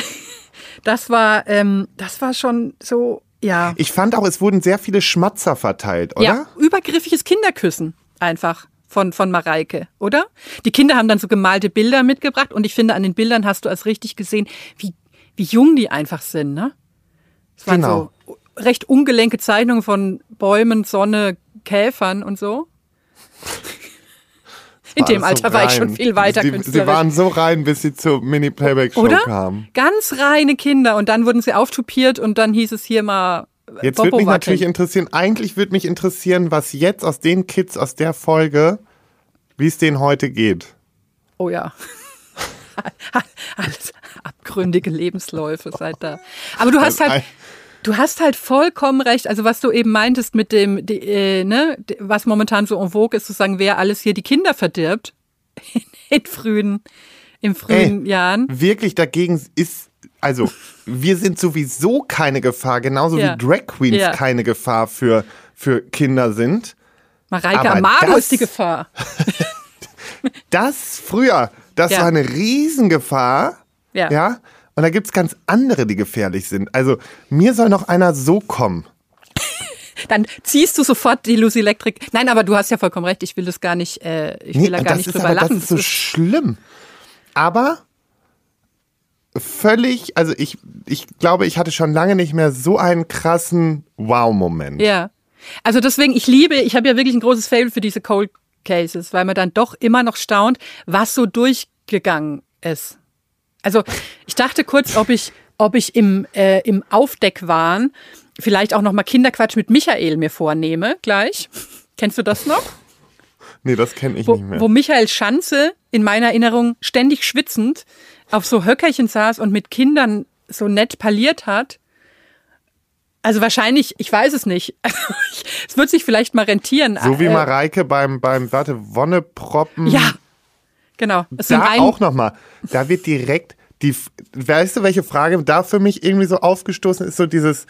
Speaker 4: das war, ähm, das war schon so, ja.
Speaker 5: Ich fand auch, es wurden sehr viele Schmatzer verteilt, oder?
Speaker 4: Ja, übergriffiges Kinderküssen einfach von, von Mareike, oder? Die Kinder haben dann so gemalte Bilder mitgebracht und ich finde, an den Bildern hast du als richtig gesehen, wie, wie jung die einfach sind, ne? Es waren
Speaker 5: Genau.
Speaker 4: so recht ungelenke Zeichnungen von Bäumen, Sonne, Käfern und so. In dem
Speaker 5: so
Speaker 4: Alter war ich schon viel weiter
Speaker 5: Sie, sie waren so rein, bis sie zur Mini-Playback-Show kamen.
Speaker 4: Ganz reine Kinder und dann wurden sie auftupiert und dann hieß es hier mal.
Speaker 5: Jetzt würde mich natürlich interessieren, eigentlich würde mich interessieren, was jetzt aus den Kids aus der Folge, wie es denen heute geht.
Speaker 4: Oh ja. Alles abgründige Lebensläufe seit da. Aber du hast
Speaker 5: Also
Speaker 4: halt, du hast halt vollkommen recht. Also was du eben meintest mit dem, die, äh, ne, was momentan so en vogue ist, zu sagen, wer alles hier die Kinder verdirbt in, in frühen, in frühen Jahren.
Speaker 5: Wirklich dagegen ist, also wir sind sowieso keine Gefahr, genauso
Speaker 4: Ja.
Speaker 5: wie Drag Queens
Speaker 4: Ja.
Speaker 5: keine Gefahr für, für Kinder sind.
Speaker 4: Mareike Amado ist die Gefahr.
Speaker 5: Das früher, das
Speaker 4: Ja.
Speaker 5: war eine Riesengefahr.
Speaker 4: Ja.
Speaker 5: ja? Und da gibt es ganz andere, die gefährlich sind. Also mir soll noch einer so kommen.
Speaker 4: Dann ziehst du sofort die Lucy Electric. Nein, aber du hast ja vollkommen recht. Ich will das gar nicht, äh, ich will
Speaker 5: Nee,
Speaker 4: da gar nicht drüber
Speaker 5: aber,
Speaker 4: lachen.
Speaker 5: Das ist so schlimm. Aber völlig, also ich, ich glaube, ich hatte schon lange nicht mehr so einen krassen Wow-Moment.
Speaker 4: Ja. Also deswegen, ich liebe, ich habe ja wirklich ein großes Fable für diese Cold Cases, weil man dann doch immer noch staunt, was so durchgegangen ist. Also ich dachte kurz, ob ich, ob ich im, äh, im Aufdeckwahn vielleicht auch noch mal Kinderquatsch mit Michael mir vornehme, gleich. Kennst du das noch?
Speaker 5: Nee, das kenne ich
Speaker 4: Wo,
Speaker 5: nicht mehr.
Speaker 4: wo Michael Schanze in meiner Erinnerung ständig schwitzend auf so Höckerchen saß und mit Kindern so nett parliert hat. Also wahrscheinlich, ich weiß es nicht. es wird sich vielleicht mal rentieren.
Speaker 5: so wie
Speaker 4: Äh,
Speaker 5: Mareike beim, beim, warte, Wonneproppen.
Speaker 4: Ja, genau. Es
Speaker 5: Da
Speaker 4: ein,
Speaker 5: auch nochmal. Da wird direkt die, weißt du, welche Frage da für mich irgendwie so aufgestoßen ist? So dieses,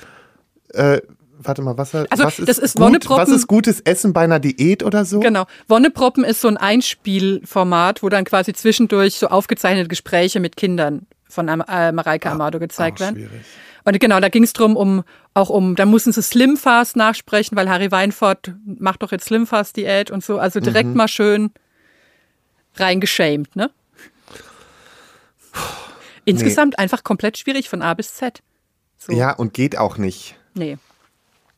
Speaker 5: äh, warte mal, was,
Speaker 4: Also,
Speaker 5: was ist,
Speaker 4: das ist
Speaker 5: gut,
Speaker 4: Wonneproppen-
Speaker 5: was ist gutes Essen bei einer Diät oder so?
Speaker 4: Genau. Wonneproppen ist so ein Einspielformat, wo dann quasi zwischendurch so aufgezeichnete Gespräche mit Kindern von äh, Mareike Amado gezeigt werden.
Speaker 5: Schwierig.
Speaker 4: Und genau, da ging es drum, um auch um, da mussten sie Slim Fast nachsprechen, weil Harry Weinfurt macht doch jetzt Slim Fast Diät und so. Also direkt
Speaker 5: Mhm.
Speaker 4: mal schön reingeschämt, ne? Insgesamt einfach komplett schwierig von A bis Z. So.
Speaker 5: Ja, und geht auch nicht.
Speaker 4: Nee.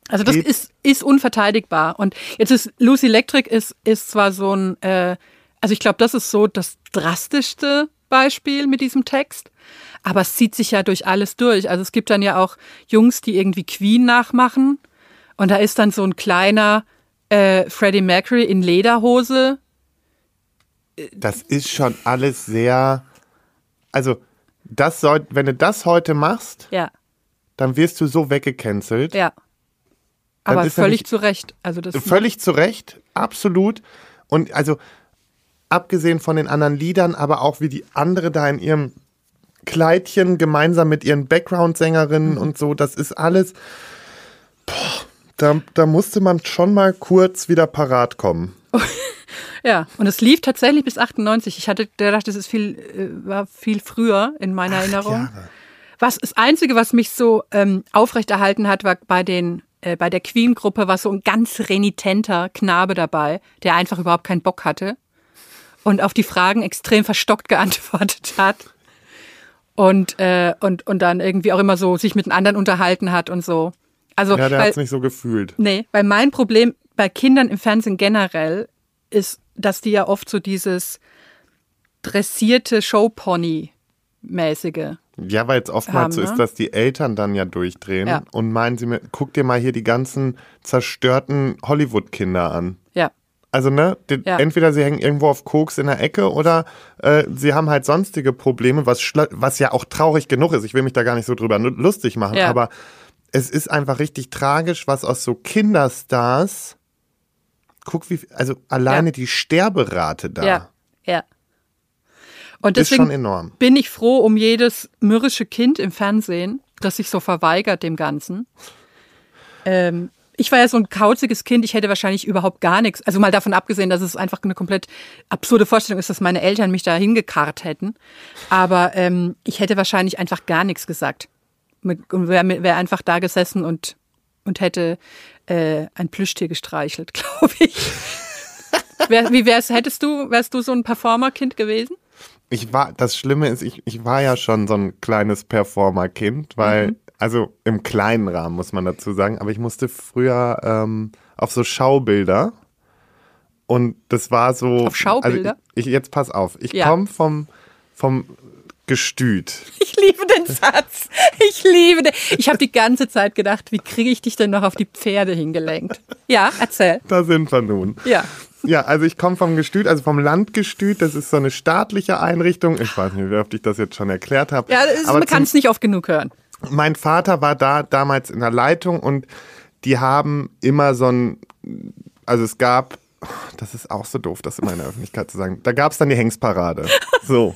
Speaker 4: Also das ist, ist unverteidigbar. Und jetzt ist Lucy Electric ist, ist zwar so ein, äh, also ich glaube, das ist so das drastischste Beispiel mit diesem Text, aber es zieht sich ja durch alles durch. Also es gibt dann ja auch Jungs, die irgendwie Queen nachmachen und da ist dann so ein kleiner äh, Freddie Mercury in Lederhose.
Speaker 5: Das ist schon alles sehr, also das soll, wenn du das heute machst,
Speaker 4: Ja,
Speaker 5: dann wirst du so weggecancelt.
Speaker 4: ja. Aber völlig zu Recht. Also das
Speaker 5: Völlig zu Recht, absolut. Und also abgesehen von den anderen Liedern, aber auch wie die andere da in ihrem Kleidchen gemeinsam mit ihren
Speaker 4: Mhm.
Speaker 5: Background-Sängerinnen und so, das ist alles. Boah, da, da musste man schon mal kurz wieder parat kommen.
Speaker 4: Ja, und es lief tatsächlich bis 98. Ich hatte gedacht, das ist viel, äh, war viel früher in meiner Erinnerung.
Speaker 5: Jahre.
Speaker 4: Was das Einzige, was mich so ähm, aufrechterhalten hat, war bei den äh, bei der Queen-Gruppe war so ein ganz renitenter Knabe dabei, der einfach überhaupt keinen Bock hatte und auf die Fragen extrem verstockt geantwortet hat und äh, und und dann irgendwie auch immer so sich mit den anderen unterhalten hat und so. Also
Speaker 5: Ja, der hat es nicht so gefühlt.
Speaker 4: Nee, weil mein Problem bei Kindern im Fernsehen generell ist, dass die ja oft so dieses dressierte Showpony-mäßige.
Speaker 5: Ja, weil es oftmals
Speaker 4: Haben,
Speaker 5: so
Speaker 4: ne?
Speaker 5: ist, dass die Eltern dann ja durchdrehen
Speaker 4: Ja.
Speaker 5: und meinen sie mir, guck dir mal hier die ganzen zerstörten Hollywood-Kinder an.
Speaker 4: Ja,
Speaker 5: Also, ne, die,
Speaker 4: Ja.
Speaker 5: entweder sie hängen irgendwo auf Koks in der Ecke oder äh, sie haben halt sonstige Probleme, was, was ja auch traurig genug ist. Ich will mich da gar nicht so drüber lu- lustig machen,
Speaker 4: Ja.
Speaker 5: aber es ist einfach richtig tragisch, was aus so Kinderstars, guck wie, also alleine die Sterberate da
Speaker 4: ja, ja. Und
Speaker 5: ist schon
Speaker 4: deswegen
Speaker 5: enorm.
Speaker 4: bin ich froh um jedes mürrische Kind im Fernsehen, das sich so verweigert dem Ganzen. Ähm, ich war ja so ein kauziges Kind, ich hätte wahrscheinlich überhaupt gar nichts. Also mal davon abgesehen, dass es einfach eine komplett absurde Vorstellung ist, dass meine Eltern mich da hingekarrt hätten. Aber ähm, ich hätte wahrscheinlich einfach gar nichts gesagt. Und wäre wär einfach da gesessen und, und hätte äh, ein Plüschtier gestreichelt, glaube ich. Wie wär's, hättest du, wärst du so ein Performer-Kind gewesen?
Speaker 5: Ich war, das Schlimme ist, ich, ich war ja schon so ein kleines Performer-Kind, weil,
Speaker 4: Mhm.
Speaker 5: also im kleinen Rahmen muss man dazu sagen, aber ich musste früher ähm, auf so Schaubilder Und das war so.
Speaker 4: Auf Schaubilder?
Speaker 5: Also ich, ich, jetzt pass auf. Ich
Speaker 4: Ja.
Speaker 5: komme vom, vom Gestüt.
Speaker 4: Ich liebe den Satz. Ich liebe den. Ich habe die ganze Zeit gedacht, wie kriege ich dich denn noch auf die Pferde hingelenkt? Ja, erzähl.
Speaker 5: Da sind wir nun.
Speaker 4: Ja.
Speaker 5: Ja, also ich komme vom Gestüt, also vom Landgestüt. Das ist so eine staatliche Einrichtung. Ich weiß nicht, wie oft ich das jetzt schon erklärt habe.
Speaker 4: Ja, ist, man kann es nicht oft genug hören.
Speaker 5: mein Vater war da damals in der Leitung und die haben immer so ein, also es gab, das ist auch so doof, das immer in der Öffentlichkeit zu sagen, da gab es dann die Hengstparade. So.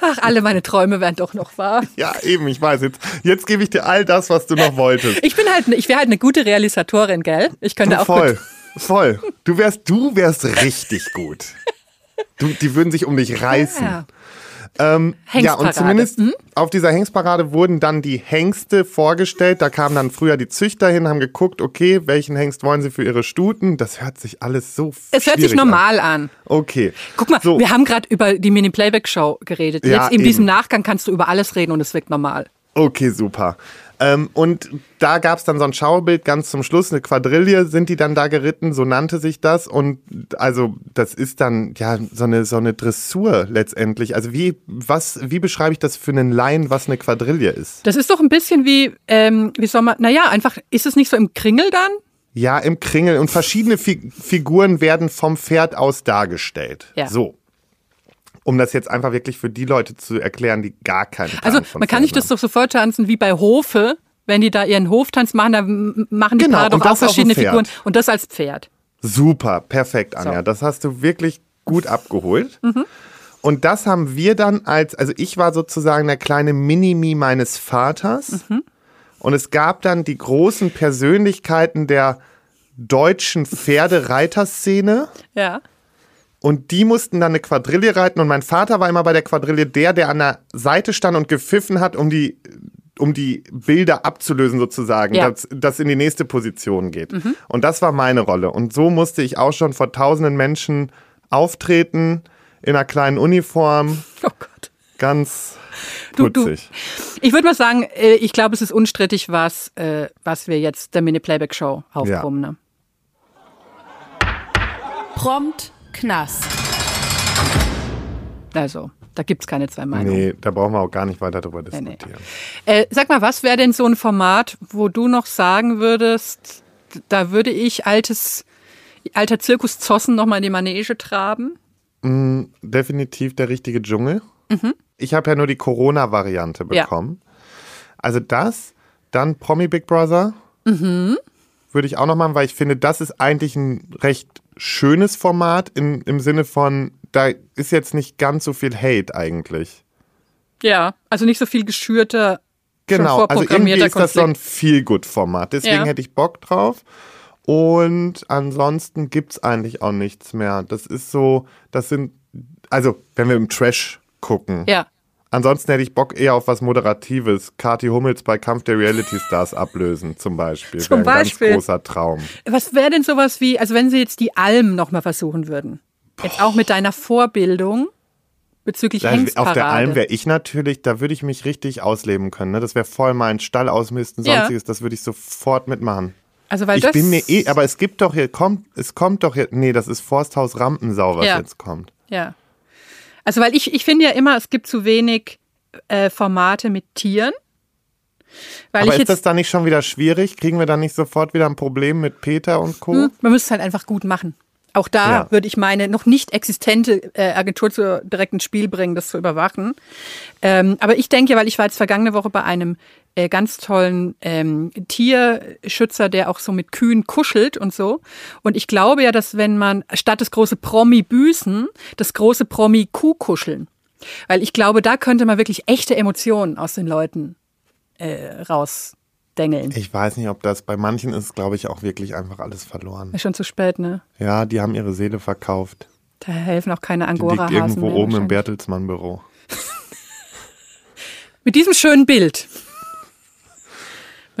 Speaker 4: Ach, alle meine Träume werden doch noch wahr.
Speaker 5: Ja, eben, ich weiß jetzt. Jetzt gebe ich dir all das, was du noch wolltest.
Speaker 4: Ich bin halt, ich wäre halt eine gute Realisatorin, gell? Ich könnte auch
Speaker 5: voll,
Speaker 4: gut.
Speaker 5: Voll. Du wärst, du wärst richtig gut. Du, die würden sich um dich reißen.
Speaker 4: Ja.
Speaker 5: Ähm, ja, und zumindest
Speaker 4: Hm?
Speaker 5: auf dieser Hengstparade wurden dann die Hengste vorgestellt. Da kamen dann früher die Züchter hin, haben geguckt, okay, welchen Hengst wollen sie für ihre Stuten? Das hört sich alles so
Speaker 4: Es hört sich normal an.
Speaker 5: An. Okay.
Speaker 4: Guck mal,
Speaker 5: So.
Speaker 4: wir haben gerade über die Mini-Playback-Show geredet.
Speaker 5: Ja,
Speaker 4: Jetzt in diesem
Speaker 5: eben.
Speaker 4: Nachgang kannst du über alles reden und es wirkt normal.
Speaker 5: Okay, super. Ähm, und da gab es dann so ein Schaubild ganz zum Schluss, eine Quadrille sind die dann da geritten, so nannte sich das. Und also das ist dann ja so eine, so eine Dressur letztendlich. Also wie, was, wie beschreibe ich das für einen Laien, was eine Quadrille ist?
Speaker 4: Das ist doch ein bisschen wie, ähm, wie soll man, naja, einfach, ist es nicht so im Kringel dann?
Speaker 5: Ja, im Kringel. Und verschiedene Fi Figuren werden vom Pferd aus dargestellt.
Speaker 4: Ja.
Speaker 5: So. Um das jetzt einfach wirklich für die Leute zu erklären, die gar keinen Plan
Speaker 4: Also man kann sich
Speaker 5: Pferden
Speaker 4: das doch so vortanzen wie bei Hofe, wenn die da ihren Hoftanz machen, da machen die
Speaker 5: Genau,
Speaker 4: Paare doch auch verschiedene. Figuren und das als Pferd.
Speaker 5: Super, perfekt, Anja.
Speaker 4: So.
Speaker 5: Das hast du wirklich gut abgeholt.
Speaker 4: Mhm.
Speaker 5: Und das haben wir dann als, also ich war sozusagen der kleine Minimi meines Vaters.
Speaker 4: Mhm.
Speaker 5: Und es gab dann die großen Persönlichkeiten der deutschen Pferdereiterszene.
Speaker 4: Ja.
Speaker 5: Und die mussten dann eine Quadrille reiten. Und mein Vater war immer bei der Quadrille der, der an der Seite stand und gepfiffen hat, um die, um die Bilder abzulösen sozusagen,
Speaker 4: Ja.
Speaker 5: dass das in die nächste Position geht.
Speaker 4: Mhm.
Speaker 5: Und das war meine Rolle. Und so musste ich auch schon vor tausenden Menschen auftreten, in einer kleinen Uniform.
Speaker 4: Oh Gott.
Speaker 5: Ganz
Speaker 4: Du, du. Ich würde mal sagen, äh, ich glaube, es ist unstrittig, was, äh, was wir jetzt der Mini-Playback-Show aufbrummen. Ne?
Speaker 10: Prompt Knast.
Speaker 4: Also, da gibt's keine zwei Meinungen.
Speaker 5: Nee, da brauchen wir auch gar nicht weiter drüber
Speaker 4: Nee, nee.
Speaker 5: diskutieren.
Speaker 4: Äh, sag mal, was wäre denn so ein Format, wo du noch sagen würdest, da würde ich altes, alter Zirkus Zossen noch mal in die Manege traben?
Speaker 5: Mm, definitiv der richtige Dschungel.
Speaker 4: Mhm.
Speaker 5: Ich habe ja nur die Corona-Variante
Speaker 4: Ja.
Speaker 5: bekommen. Also das, dann Promi Big Brother
Speaker 4: Mhm.
Speaker 5: würde ich auch noch machen, weil ich finde, das ist eigentlich ein recht schönes Format in, im Sinne von, da ist jetzt nicht ganz so viel Hate eigentlich.
Speaker 4: Ja, also nicht so viel geschürter,
Speaker 5: Genau, also irgendwie ist das so ein. Feel-Good-Format. Deswegen
Speaker 4: Ja.
Speaker 5: hätte ich Bock drauf. Und ansonsten gibt's eigentlich auch nichts mehr. Das ist so, das sind, also wenn wir im Trash gucken.
Speaker 4: Ja.
Speaker 5: Ansonsten hätte ich Bock eher auf was Moderatives. Kathi Hummels bei Kampf der Reality Stars ablösen, zum Beispiel.
Speaker 4: Zum
Speaker 5: Wäre ein
Speaker 4: Beispiel.
Speaker 5: ganz großer Traum.
Speaker 4: Was wäre denn sowas wie, also wenn sie jetzt die Alm noch mal versuchen würden? Jetzt auch mit deiner Vorbildung bezüglich
Speaker 5: Da, auf der Alm wäre ich natürlich, da würde ich mich richtig ausleben können. Ne? Das wäre voll mein Stall ausmisten,
Speaker 4: Ja.
Speaker 5: sonstiges. Das würde ich sofort mitmachen.
Speaker 4: Also weil
Speaker 5: ich
Speaker 4: das
Speaker 5: bin mir eh, aber es gibt doch hier, kommt, es kommt doch hier, nee, das ist Forsthaus Rampensau, was
Speaker 4: Ja.
Speaker 5: jetzt kommt.
Speaker 4: Ja. Also weil ich, ich finde ja immer, es gibt zu wenig äh, Formate mit Tieren. Weil
Speaker 5: aber ist das dann nicht schon wieder schwierig? Kriegen wir dann nicht sofort wieder ein Problem mit Peter und Co.?
Speaker 4: Hm, man müsste es halt einfach gut machen. Auch da
Speaker 5: Ja.
Speaker 4: würde ich meine noch nicht existente äh, Agentur zu direkt ins Spiel bringen, das zu überwachen. Ähm, aber ich denke, weil ich war jetzt vergangene Woche bei einem äh, ganz tollen ähm, Tierschützer, der auch so mit Kühen kuschelt und so. Und ich glaube ja, dass wenn man statt das große Promi-Büßen, das große Promi-Kuhkuscheln, weil ich glaube, da könnte man wirklich echte Emotionen aus den Leuten äh, rausdengeln.
Speaker 5: Ich weiß nicht, ob das bei manchen ist, glaube ich, auch wirklich einfach alles verloren.
Speaker 4: Ist schon zu spät, ne?
Speaker 5: Ja, die haben ihre Seele verkauft.
Speaker 4: Da helfen auch keine
Speaker 5: Die liegt irgendwo
Speaker 4: mehr
Speaker 5: oben im. Bertelsmann-Büro.
Speaker 4: Mit diesem schönen Bild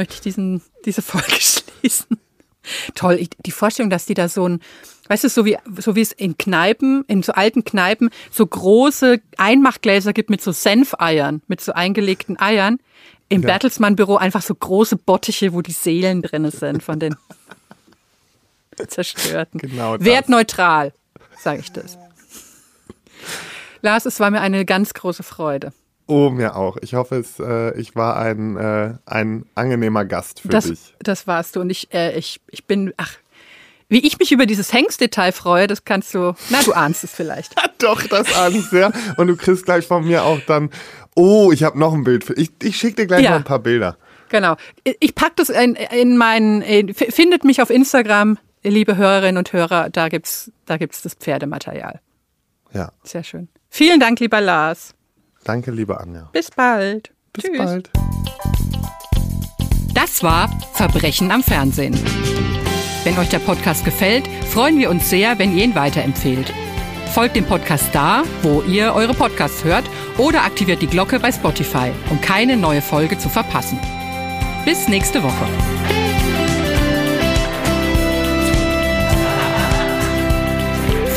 Speaker 4: möchte ich diesen, diese Folge schließen. Toll, ich, die Vorstellung, dass die da so ein, weißt du, so wie, so wie es in Kneipen, in so alten Kneipen, so große Einmachgläser gibt mit so Senfeiern, mit so eingelegten Eiern. Im
Speaker 5: Ja.
Speaker 4: Bertelsmann-Büro einfach so große Bottiche, wo die Seelen drin sind von den. Zerstörten.
Speaker 5: Genau das.
Speaker 4: Wertneutral, sage ich das. Lars, es war mir eine ganz große Freude.
Speaker 5: Oh, mir auch. Ich hoffe, es, äh, ich war ein, äh, ein angenehmer Gast für
Speaker 4: Das,
Speaker 5: dich.
Speaker 4: das warst du. Und ich, äh, ich, ich bin, ach, wie ich mich über dieses Hengstdetail freue, das kannst du, na, du ahnst es vielleicht.
Speaker 5: Doch, das Angst, ja. Und du kriegst gleich von mir auch dann, oh, ich habe noch ein Bild. Für, ich ich schicke dir gleich
Speaker 4: Ja.
Speaker 5: noch ein paar Bilder.
Speaker 4: Genau. Ich pack das in, in meinen, in, findet mich auf Instagram, liebe Hörerinnen und Hörer, da gibt's, da gibt's das Pferdematerial.
Speaker 5: Ja.
Speaker 4: Sehr schön. Vielen Dank, lieber Lars.
Speaker 5: Danke, liebe Anja.
Speaker 4: Bis bald.
Speaker 5: Bis
Speaker 4: Tschüss.
Speaker 5: bald.
Speaker 4: Das war Verbrechen am Fernsehen. Wenn euch der Podcast gefällt, freuen wir uns sehr, wenn ihr ihn weiterempfehlt. Folgt dem Podcast da, wo ihr eure Podcasts hört oder aktiviert die Glocke bei Spotify, um keine neue Folge zu verpassen. Bis nächste Woche.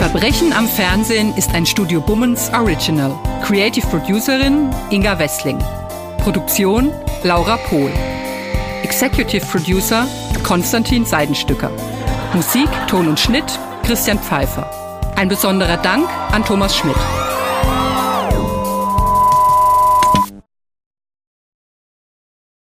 Speaker 4: Verbrechen am Fernsehen ist ein Studio Bummens Original. Creative Producerin Inga Wessling. Produktion Laura Pohl. Executive Producer Konstantin Seidenstücker. Musik, Ton und Schnitt Christian Pfeiffer. Ein besonderer Dank an Thomas Schmidt.